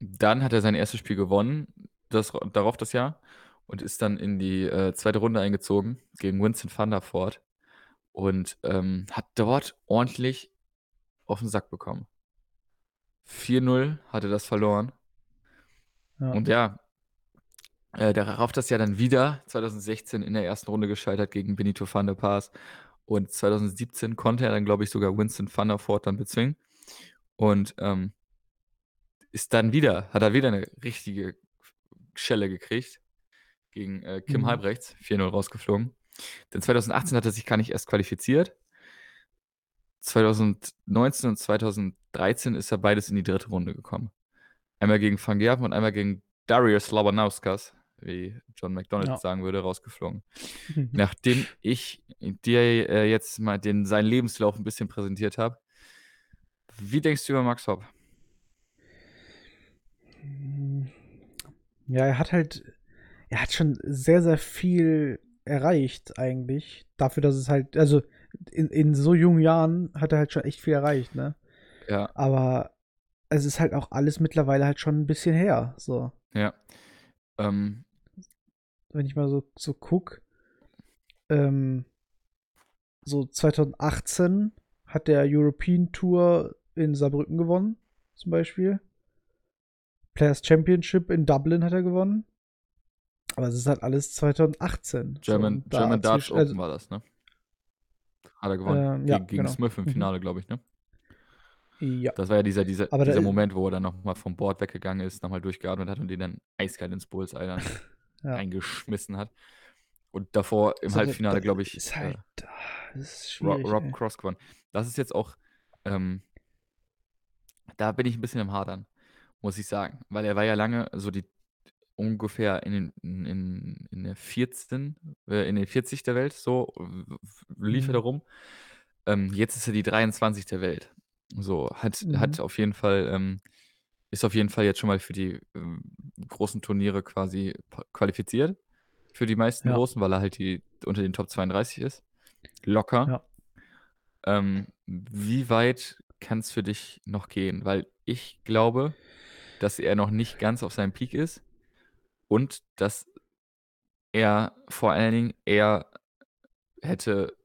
dann hat er sein erstes Spiel gewonnen, das, darauf das Jahr, und ist dann in die äh, zweite Runde eingezogen gegen Winston van der Voort und ähm, hat dort ordentlich auf den Sack bekommen. 4-0 hatte das verloren. Ja. Und ja, äh, darauf das Jahr dann wieder 2016 in der ersten Runde gescheitert gegen Benito van der Paas. Und 2017 konnte er dann, glaube ich, sogar Winston van der Voort dann bezwingen. Und ähm, ist dann wieder, hat er wieder eine richtige Schelle gekriegt gegen äh, Kim Mhm. Halbrechts, 4-0 rausgeflogen. Denn 2018 hat er sich gar nicht erst qualifiziert. 2019 und 2013 ist er beides in die dritte Runde gekommen. Einmal gegen Van Gerven und einmal gegen Darius Labanauskas, wie John McDonald Ja. sagen würde, rausgeflogen. Nachdem ich dir äh, jetzt mal den, seinen Lebenslauf ein bisschen präsentiert habe, wie denkst du über Max Hopp? Ja, er hat halt, er hat schon sehr, sehr viel erreicht eigentlich. Dafür, dass es halt, also in, in so jungen Jahren hat er halt schon echt viel erreicht, ne? Ja, Aber es ist halt auch alles mittlerweile halt schon ein bisschen her. So, ja. Ähm, wenn ich mal so, so guck, ähm, so 2018 hat der European Tour in Saarbrücken gewonnen, zum Beispiel. Players Championship in Dublin hat er gewonnen. Aber es ist halt alles 2018. So, German, da German Darts also, Open war das, ne? Hat er gewonnen. Ähm, ja, gegen gegen genau. Smith im Mhm. Finale, glaube ich, ne? Ja. Das war ja dieser, dieser, Aber dieser Moment, wo er dann nochmal vom Board weggegangen ist, nochmal durchgeatmet hat und den dann eiskalt ins Bullseye dann Ja. reingeschmissen hat. Und davor im So, Halbfinale, glaube ich, Ist äh, halt, das ist. Rob ey. Cross gewonnen. Das ist jetzt auch, ähm, da bin ich ein bisschen im Hadern, muss ich sagen. Weil er war ja lange so die ungefähr in, den, in, in, der 14, äh, in den 40 der Welt, so lief er Mhm. da rum. Ähm, jetzt ist er die 23 der Welt. So, hat, hat Mhm. auf jeden Fall, ähm, ist auf jeden Fall jetzt schon mal für die ähm, großen Turniere quasi pa- qualifiziert. Für die meisten Ja. großen, weil er halt die, unter den Top 32 ist. Locker. Ja. Ähm, wie weit kann es für dich noch gehen? Weil ich glaube, dass er noch nicht ganz auf seinem Peak ist und dass er vor allen Dingen eher hätte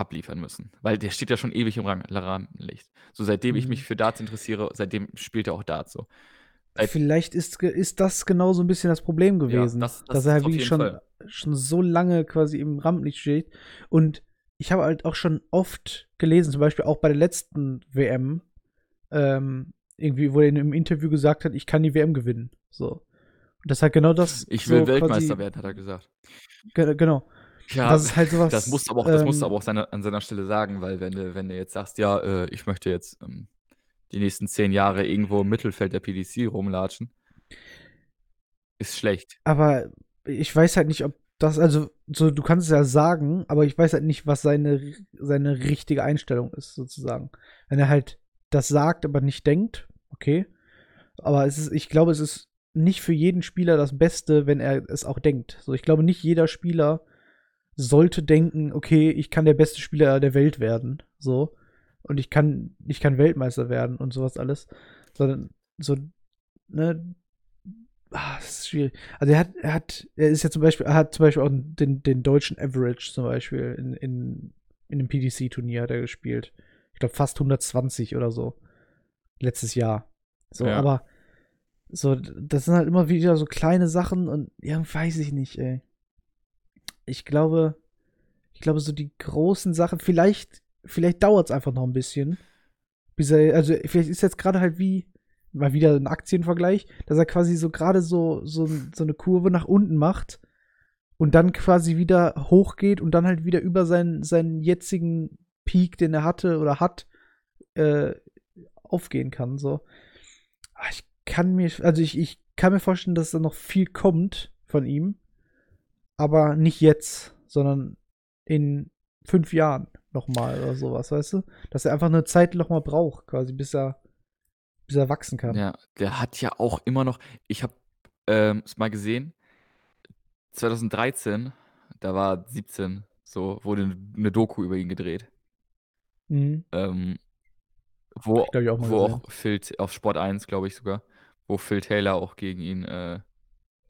abliefern müssen. Weil der steht ja schon ewig im Rang Rampenlicht. So seitdem ich Mhm. mich für Darts interessiere, seitdem spielt er auch Darts so. Seit Vielleicht ist, ist das genau so ein bisschen das Problem gewesen. das- das dass er halt wirklich schon, Fall. schon so lange quasi im Rampenlicht steht. Und ich habe halt auch schon oft gelesen, zum Beispiel auch bei der letzten WM, ähm, irgendwie, wo er in einem Interview gesagt hat, ich kann die WM gewinnen. So. Und das ist halt genau das. ich so will Weltmeister quasi, werden, hat er gesagt. Ge genau. Ja, das ist halt sowas. das musst du aber auch, das musst du ähm, aber auch seine, an seiner Stelle sagen, weil wenn du, wenn du jetzt sagst, ja, äh, ich möchte jetzt ähm, die nächsten zehn Jahre irgendwo im Mittelfeld der PDC rumlatschen, ist schlecht. Aber ich weiß halt nicht, ob das, also, so, du kannst es ja sagen, aber ich weiß halt nicht, was seine, seine richtige Einstellung ist, sozusagen. Wenn er halt das sagt, aber nicht denkt, okay. Aber es ist, ich glaube, es ist nicht für jeden Spieler das Beste, wenn er es auch denkt. So, ich glaube, nicht jeder Spieler sollte denken, okay, ich kann der beste Spieler der Welt werden, so. Und ich kann, ich kann Weltmeister werden und sowas alles. Sondern so, ne, ah, das ist schwierig. Also er hat, er hat, er ist ja zum Beispiel, er hat zum Beispiel auch den, den deutschen Average zum Beispiel in, in, in dem PDC-Turnier hat er gespielt. Ich glaube fast 120 oder so. Letztes Jahr. So, Ja. aber so, das sind halt immer wieder so kleine Sachen und ja, weiß ich nicht, ey. Ich glaube, ich glaube, so die großen Sachen, vielleicht, vielleicht dauert es einfach noch ein bisschen. Bis er, also vielleicht ist jetzt gerade halt wie, mal wieder ein Aktienvergleich, dass er quasi so gerade so, so, so eine Kurve nach unten macht und dann quasi wieder hochgeht und dann halt wieder über seinen, seinen jetzigen Peak, den er hatte oder hat, äh, aufgehen kann. So. Ah, Ich kann mir, also ich, ich kann mir vorstellen, dass da noch viel kommt von ihm, aber nicht jetzt, sondern in fünf Jahren nochmal oder sowas, weißt du? Dass er einfach eine Zeit noch mal braucht, quasi, bis er, bis er wachsen kann. Ja, der hat ja auch immer noch, ich habe ähm, es mal gesehen, 2013, da war 17, so wurde eine Doku über ihn gedreht. Mhm. Ähm, wo, Ich auch wo auch Phil, auf Sport 1, glaube ich sogar, wo Phil Taylor auch gegen ihn, äh,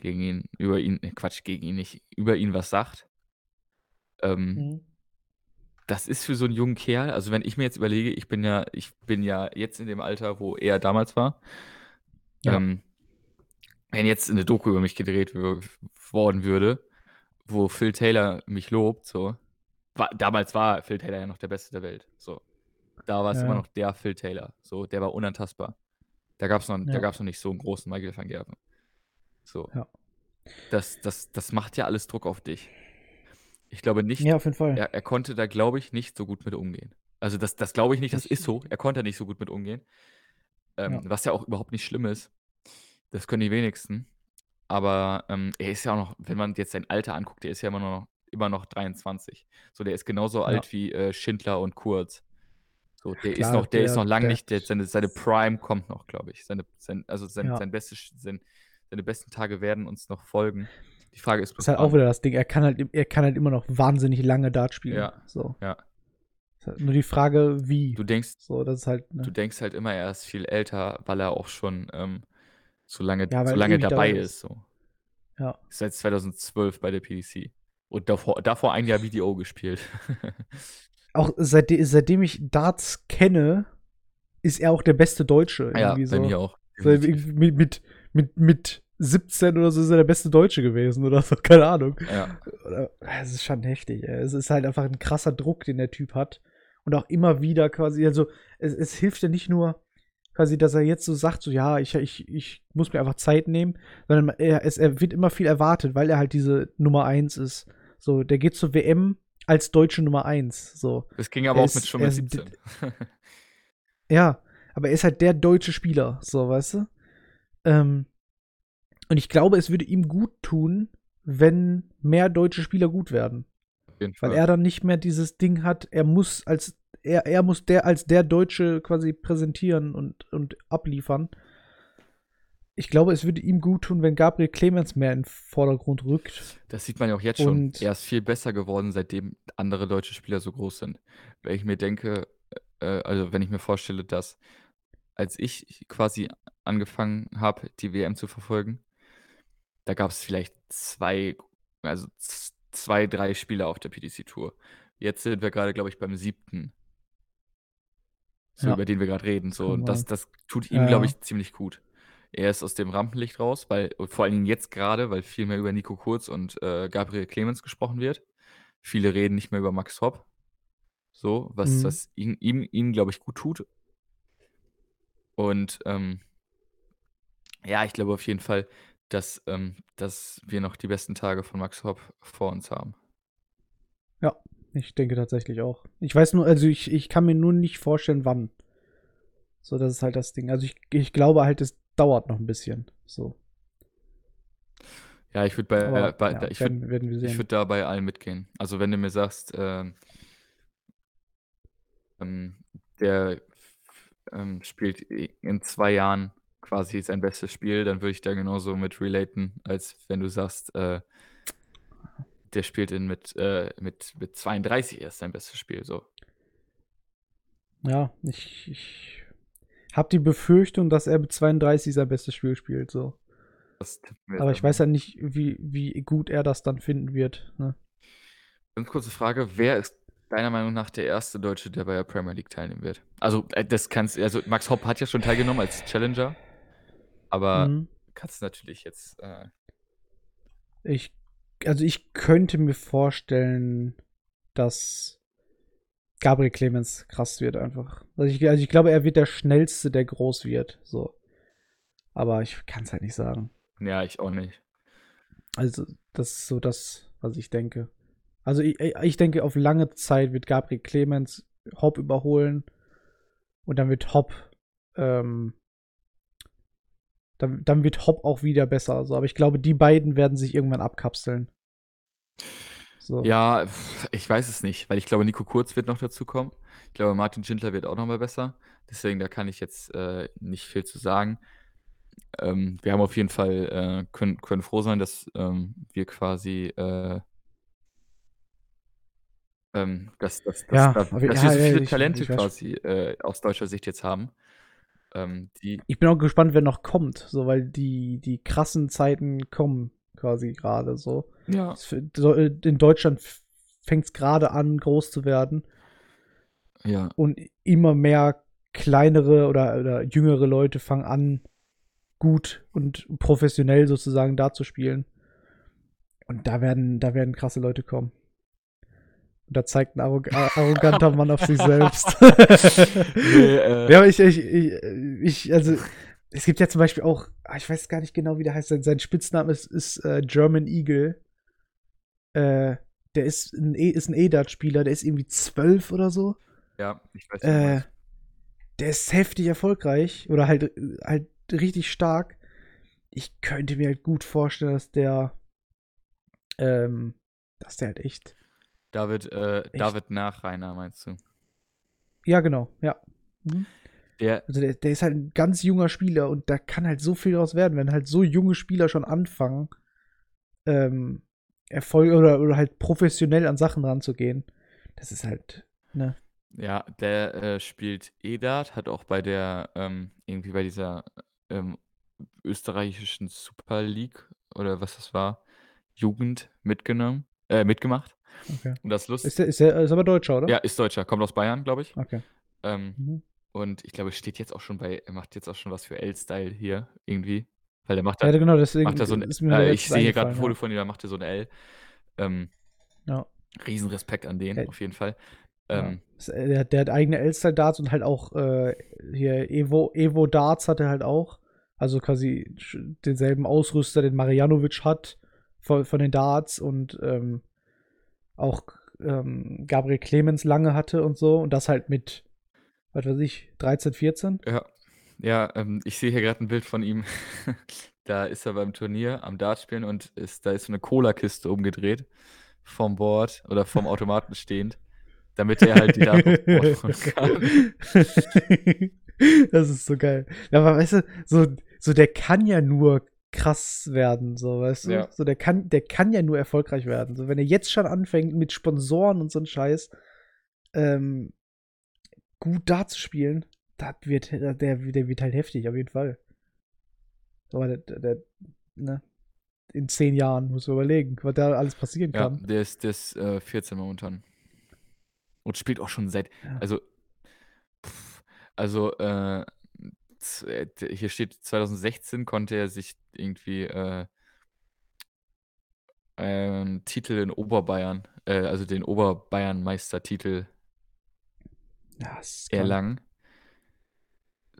gegen ihn, über ihn, ne, Quatsch, gegen ihn nicht, über ihn was sagt. Ähm, Mhm. das ist für so einen jungen Kerl, also wenn ich mir jetzt überlege, ich bin ja, ich bin ja jetzt in dem Alter, wo er damals war. Ja. Ähm, wenn jetzt eine Doku über mich gedreht worden würde, wo Phil Taylor mich lobt, so. War, damals war Phil Taylor ja noch der Beste der Welt. So. Da war es Ja. immer noch der Phil Taylor. So, der war unantastbar. Da gab es noch, da Ja. gab's noch nicht so einen großen Michael van Gerven. So. Ja. Das, das, das macht ja alles Druck auf dich. Ich glaube nicht, Ja, auf jeden Fall. er, er konnte da, glaube ich, nicht so gut mit umgehen. Also das, das glaube ich nicht, das ist so. Er konnte nicht so gut mit umgehen. Ähm, Ja. Was ja auch überhaupt nicht schlimm ist. Das können die wenigsten. Aber ähm, er ist ja auch noch, wenn man jetzt sein Alter anguckt, der ist ja immer noch, immer noch 23. So, der ist genauso Ja. alt wie äh, Schindler und Kurz. So, der ist Klar, noch, der, ist der- noch lang der- nicht, der, seine, seine Prime kommt noch, glaube ich. Seine, sein, also sein, Ja. sein bestes, sein, seine besten Tage werden uns noch folgen. Die Frage ist, ist halt auch wieder das Ding, er kann halt, er kann halt immer noch wahnsinnig lange Dart spielen. Ja. So. Ja. Ist halt nur die Frage, wie. du denkst, so, das ist halt, ne? du denkst halt immer, er ist viel älter, weil er auch schon ähm, so lange, Ja, so lange dabei ist. ist. So. Ja. Ist seit 2012 bei der PDC. Und davor, davor ein Jahr VDO gespielt. Auch seitdem, seitdem ich Darts kenne, ist er auch der beste Deutsche. ja, Irgendwie bei so. mir auch. So, mit, mit, mit, mit 17 oder so ist er der beste Deutsche gewesen oder so, keine Ahnung. Ja, Es ist schon heftig. ey. Es ist halt einfach ein krasser Druck, den der Typ hat. Und auch immer wieder quasi, also es, es hilft ja nicht nur quasi, dass er jetzt so sagt, so ja, ich, ich, ich muss mir einfach Zeit nehmen, sondern er, es, er wird immer viel erwartet, weil er halt diese Nummer 1 ist. So, der geht zur WM als deutsche Nummer 1. So. das ging aber Er auch mit ist- schon er mit ist 17. Ja, aber er ist halt der deutsche Spieler, so, weißt du? Ähm, und ich glaube, es würde ihm gut tun, wenn mehr deutsche Spieler gut werden. Weil er dann nicht mehr dieses Ding hat, er muss als er, er muss der als der Deutsche quasi präsentieren und, und abliefern. Ich glaube, es würde ihm gut tun, wenn Gabriel Clemens mehr in den Vordergrund rückt. Das sieht man ja auch jetzt schon. Und- Er ist viel besser geworden, seitdem andere deutsche Spieler so groß sind. Wenn ich mir denke, äh, also wenn ich mir vorstelle, dass als ich quasi angefangen habe, die WM zu verfolgen, da gab es vielleicht zwei, also zwei, drei Spieler auf der PDC-Tour. Jetzt sind wir gerade, glaube ich, beim siebten. So, Ja. über den wir gerade reden. So, und das, das tut ihm, Ja, glaube ich, ziemlich gut. Er ist aus dem Rampenlicht raus, weil, vor allen Dingen jetzt gerade, weil viel mehr über Nico Kurz und äh, Gabriel Clemens gesprochen wird. Viele reden nicht mehr über Max Hopp. So, was, Mhm. was ihn, ihm, ihm glaube ich, gut tut. Und ähm, ja, ich glaube auf jeden Fall, dass, ähm, dass wir noch die besten Tage von Max Hopp vor uns haben. Ich denke tatsächlich auch. Ich weiß nur, also ich, ich kann mir nur nicht vorstellen, wann. So, das ist halt das Ding. Also ich, ich glaube halt, es dauert noch ein bisschen. So. Ja, ich würde bei, Aber äh, bei ja, ich würd, werden, werden wir ich würd da bei allen mitgehen. Also wenn du mir sagst, ähm, ähm, der ähm, spielt in zwei Jahren quasi sein bestes Spiel, dann würde ich da genauso mit relaten, als wenn du sagst, äh, der spielt in mit, äh, mit, mit 32 erst sein bestes Spiel. So. Ja, ich, ich habe die Befürchtung, dass er mit 32 sein bestes Spiel spielt. So. Aber ich weiß ja nicht, wie, wie gut er das dann finden wird. Ne? Ganz kurze Frage, wer ist deiner Meinung nach der erste Deutsche, der bei der Premier League teilnehmen wird? Also, äh, das kannst also Max Hopp hat ja schon teilgenommen als Challenger, aber Mhm. kannst du natürlich jetzt äh, Ich, also ich könnte mir vorstellen, dass Gabriel Clemens krass wird einfach. Also ich, also ich glaube, er wird der schnellste, der groß wird. So. Aber ich kann es halt nicht sagen. ja, ich auch nicht. Also, das ist so das, was ich denke. Also, ich, ich denke, auf lange Zeit wird Gabriel Clemens Hopp überholen. Und dann wird Hopp, ähm, dann, dann wird Hopp auch wieder besser. So. Aber ich glaube, die beiden werden sich irgendwann abkapseln. So. Ja, ich weiß es nicht, weil ich glaube, Nico Kurz wird noch dazu kommen. Ich glaube, Martin Schindler wird auch noch mal besser. Deswegen, da kann ich jetzt äh, nicht viel zu sagen. Ähm, wir haben auf jeden Fall, äh, können, können froh sein, dass ähm, wir quasi, äh, ähm, dass, dass, dass, Ja, da, aber- dass ja, wir so ja, viele ich- Talente ich quasi äh, aus deutscher Sicht jetzt haben. Ähm, Ich bin auch gespannt, wer noch kommt. So, weil die, die krassen Zeiten kommen quasi gerade so. ja, äh, In Deutschland fängt es gerade an, groß zu werden. ja, und immer mehr kleinere oder, oder jüngere Leute fangen an, gut und professionell sozusagen da zu spielen. Und da werden, da werden krasse Leute kommen. Und da zeigt ein arrog arroganter Mann auf sich selbst. Nee, äh, ja, aber ich, ich, ich, ich, also, es gibt ja zum Beispiel auch, ah, ich weiß gar nicht genau, wie der heißt, sein, sein Spitzname ist, ist äh, German Eagle. Äh, der ist ein, E- ist ein E-Dart-Spieler, der ist irgendwie zwölf oder so. ja, ich weiß nicht. Äh, der ist heftig erfolgreich oder halt, halt richtig stark. Ich könnte mir halt gut vorstellen, dass der, ähm, dass der halt echt, David, äh, David Nachreiner, meinst du? ja genau, ja. Mhm. Der, Also der, der ist halt ein ganz junger Spieler und da kann halt so viel daraus werden, wenn halt so junge Spieler schon anfangen, ähm, Erfolg oder, oder halt professionell an Sachen ranzugehen. Das ist halt, ne? Ja, der äh, spielt E-Dart, hat auch bei der, ähm, irgendwie bei dieser ähm, österreichischen Super League oder was das war, Jugend mitgenommen, äh, mitgemacht. Okay. Und das Lust, Ist der, ist der ist aber Deutscher, oder? ja, ist Deutscher, kommt aus Bayern, glaube ich. Okay. Ähm, Mhm. und ich glaube, steht jetzt auch schon bei, er macht jetzt auch schon was für L-Style hier irgendwie, weil der macht Ja, da, genau, deswegen macht da so ein, äh, ich sehe hier gerade ein Foto von ihm, da macht er so ein L. Ähm, Ja. Riesenrespekt an den, auf jeden Fall. Ja. Ähm, Ist, äh, Der, der hat eigene Elster-Darts und halt auch äh, hier Evo, Evo Darts hat er halt auch. Also quasi denselben Ausrüster, den Marjanovic hat von, von den Darts und ähm, auch ähm, Gabriel Clemens lange hatte und so. Und das halt mit, was weiß ich, 13, 14? Ja, ja ähm, ich sehe hier gerade ein Bild von ihm. da ist er beim Turnier am Dartspielen und ist, da ist so eine Cola-Kiste umgedreht vom Board oder vom Automaten stehend, damit er halt die aufbauen kann. das ist so geil. Ja, aber weißt du, so, so der kann ja nur krass werden, so, weißt du? Ja. So, der kann, der kann ja nur erfolgreich werden. So, wenn er jetzt schon anfängt mit Sponsoren und so ein Scheiß, ähm, gut da zu spielen, das wird, der, der wird halt heftig, auf jeden Fall. Aber der, der, der ne? In zehn Jahren muss man überlegen, was da alles passieren Ja, kann. der ist, der ist äh, 14 momentan. Und spielt auch schon seit, Ja. also, pff, also, äh, hier steht 2016 konnte er sich irgendwie äh, einen Titel in Oberbayern, äh, also den Oberbayern-Meistertitel erlangen.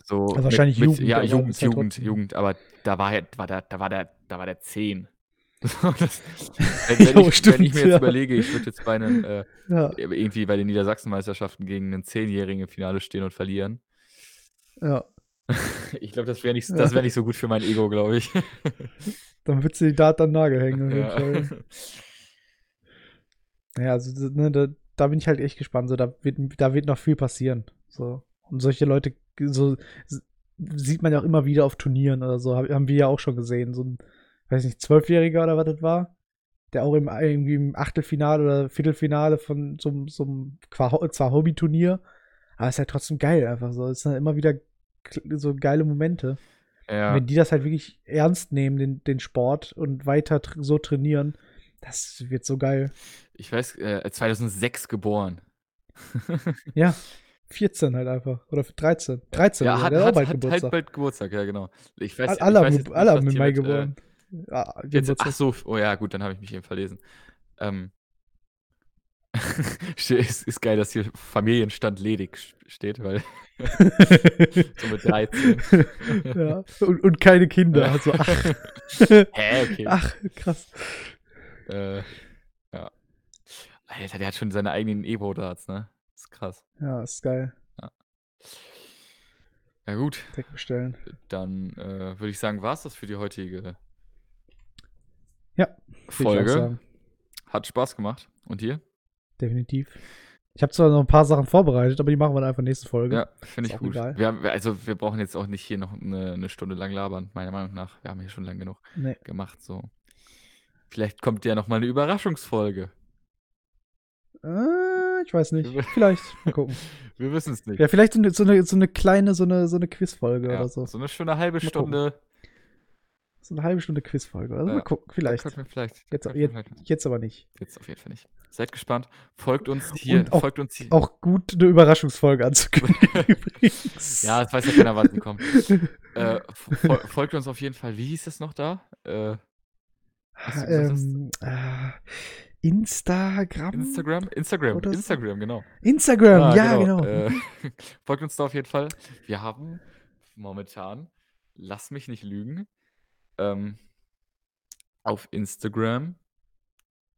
So Also wahrscheinlich Jugend, ja, aber Jugend, Jugend, Jugend, aber da war er, war der, da war der, da war der 10. So, das, wenn, wenn, Jo, ich, wenn ich stimmt, mir jetzt ja. überlege, ich würde jetzt bei einem äh, Ja, irgendwie bei den Niedersachsenmeisterschaften gegen einen Zehnjährigen im Finale stehen und verlieren. ja. Ich glaube, das wäre nicht, das wär nicht so gut für mein Ego, glaube ich. Dann wird sie die Dart an Nagel hängen. Ja. Ja, also so, ne, da, da bin ich halt echt gespannt. So, da wird, da wird noch viel passieren. So. Und solche Leute, so sieht man ja auch immer wieder auf Turnieren oder so. Hab- Haben wir ja auch schon gesehen. So ein, weiß nicht, Zwölfjähriger oder was das war, der auch im, irgendwie im Achtelfinale oder Viertelfinale von so, einem- so einem zwar Hobbyturnier, aber ist halt trotzdem geil einfach so. Es sind halt immer wieder so geile Momente. Ja, Wenn die das halt wirklich ernst nehmen, den, den Sport und weiter tr so trainieren, das wird so geil. ich weiß, äh, 2006 geboren. Ja, 14 halt einfach. Oder 13. 13, ja, hat, der hat bald hat, halt Geburtstag. bald Geburtstag, ja, genau. Ich weiß, ich alle weiß haben, jetzt alle haben im Mai mit, äh, geboren. ja, Jetzt, ach so, oh ja, gut, dann habe ich mich eben verlesen. Ähm, ist, ist geil, dass hier Familienstand ledig steht, weil so mit 13. ja. und, und keine Kinder. Ja. Also, ach, Hä, okay. ach, krass. Äh, ja. Alter, der hat schon seine eigenen Evo-Darts, ne? Das ist krass. Ja, ist geil. Ja, gut, Direkt bestellen. dann äh, würde ich sagen, war es das für die heutige Ja, Folge. Hat Spaß gemacht. Und dir? Definitiv. Ich habe zwar noch ein paar Sachen vorbereitet, aber die machen wir dann einfach nächste Folge. Ja, finde ich gut. Wir haben, also, wir brauchen jetzt auch nicht hier noch eine, eine Stunde lang labern, meiner Meinung nach. Wir haben hier schon lang genug Nee. gemacht, so. Vielleicht kommt ja noch mal eine Überraschungsfolge. Äh, ich weiß nicht. Vielleicht. Mal gucken. Wir wissen es nicht. Ja, vielleicht so eine, so eine, so eine kleine, so eine, so eine Quizfolge Ja, oder so. so eine schöne halbe Mal Stunde. So eine halbe Stunde Quizfolge. Also Ja. mal gucken, vielleicht. Wir vielleicht. Jetzt, jetzt, vielleicht- jetzt aber nicht. Jetzt auf jeden Fall nicht. Seid gespannt. Folgt uns hier. Und auch- folgt uns hier. Auch gut, eine Überraschungsfolge anzukündigen übrigens. Ja, es weiß ja keiner, wann sie kommt. äh, fol folgt uns auf jeden Fall. Wie hieß es noch da? Äh, das- ähm, äh, Instagram? Instagram? Instagram, Oder so? Instagram, genau. Instagram, Ah, ja, genau. Äh, folgt uns da auf jeden Fall. Wir haben momentan, lass mich nicht lügen, ähm, auf Instagram.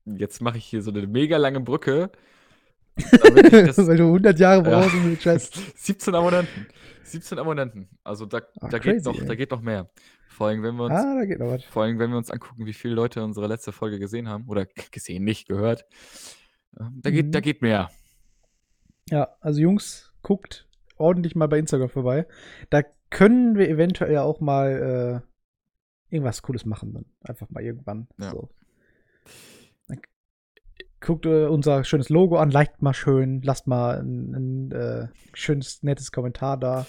Jetzt mache ich hier so eine mega lange Brücke. das- Weil du 100 Jahre Ja. brauchst, um den Scheiß. 17 Abonnenten. 17 Abonnenten. Also da, Ah, da, geht crazy, noch, ey. da geht noch mehr. Vor allem, wenn wir uns, Ah, da geht noch was. vor allem, wenn wir uns angucken, wie viele Leute unsere letzte Folge gesehen haben. Oder gesehen, nicht gehört. Ähm, Da, geht, da Mhm. geht mehr. Ja, also Jungs, guckt ordentlich mal bei Instagram vorbei. Da können wir eventuell auch mal äh, irgendwas Cooles machen dann. Einfach mal irgendwann. Ja. So. Guckt äh, unser schönes Logo an, liked mal schön, lasst mal ein, ein äh, schönes, nettes Kommentar da.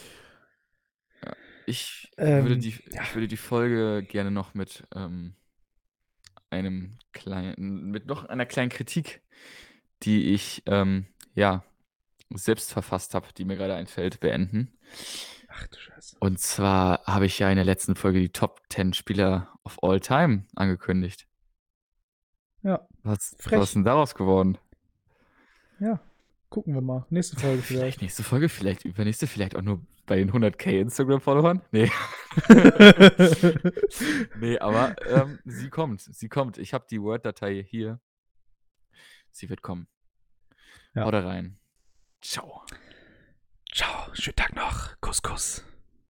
Ich, Ähm, würde die, ja. ich würde die Folge gerne noch mit ähm, einem kleinen, mit noch einer kleinen Kritik, die ich ähm, ja selbst verfasst habe, die mir gerade einfällt, beenden. Ach du Scheiße. Und zwar habe ich ja in der letzten Folge die Top 10 Spieler of All Time angekündigt. Ja, Was, Frech. was ist denn daraus geworden? ja. Gucken wir mal. Nächste Folge Vielleicht vielleicht. nächste Folge, vielleicht übernächste, vielleicht auch nur bei den 100k Instagram-Followern? Nee. nee, aber ähm, sie kommt, sie kommt. Ich habe die Word-Datei hier. Sie wird kommen. Ja. Haut rein. Ciao. Ciao, schönen Tag noch. Kuss, Kuss.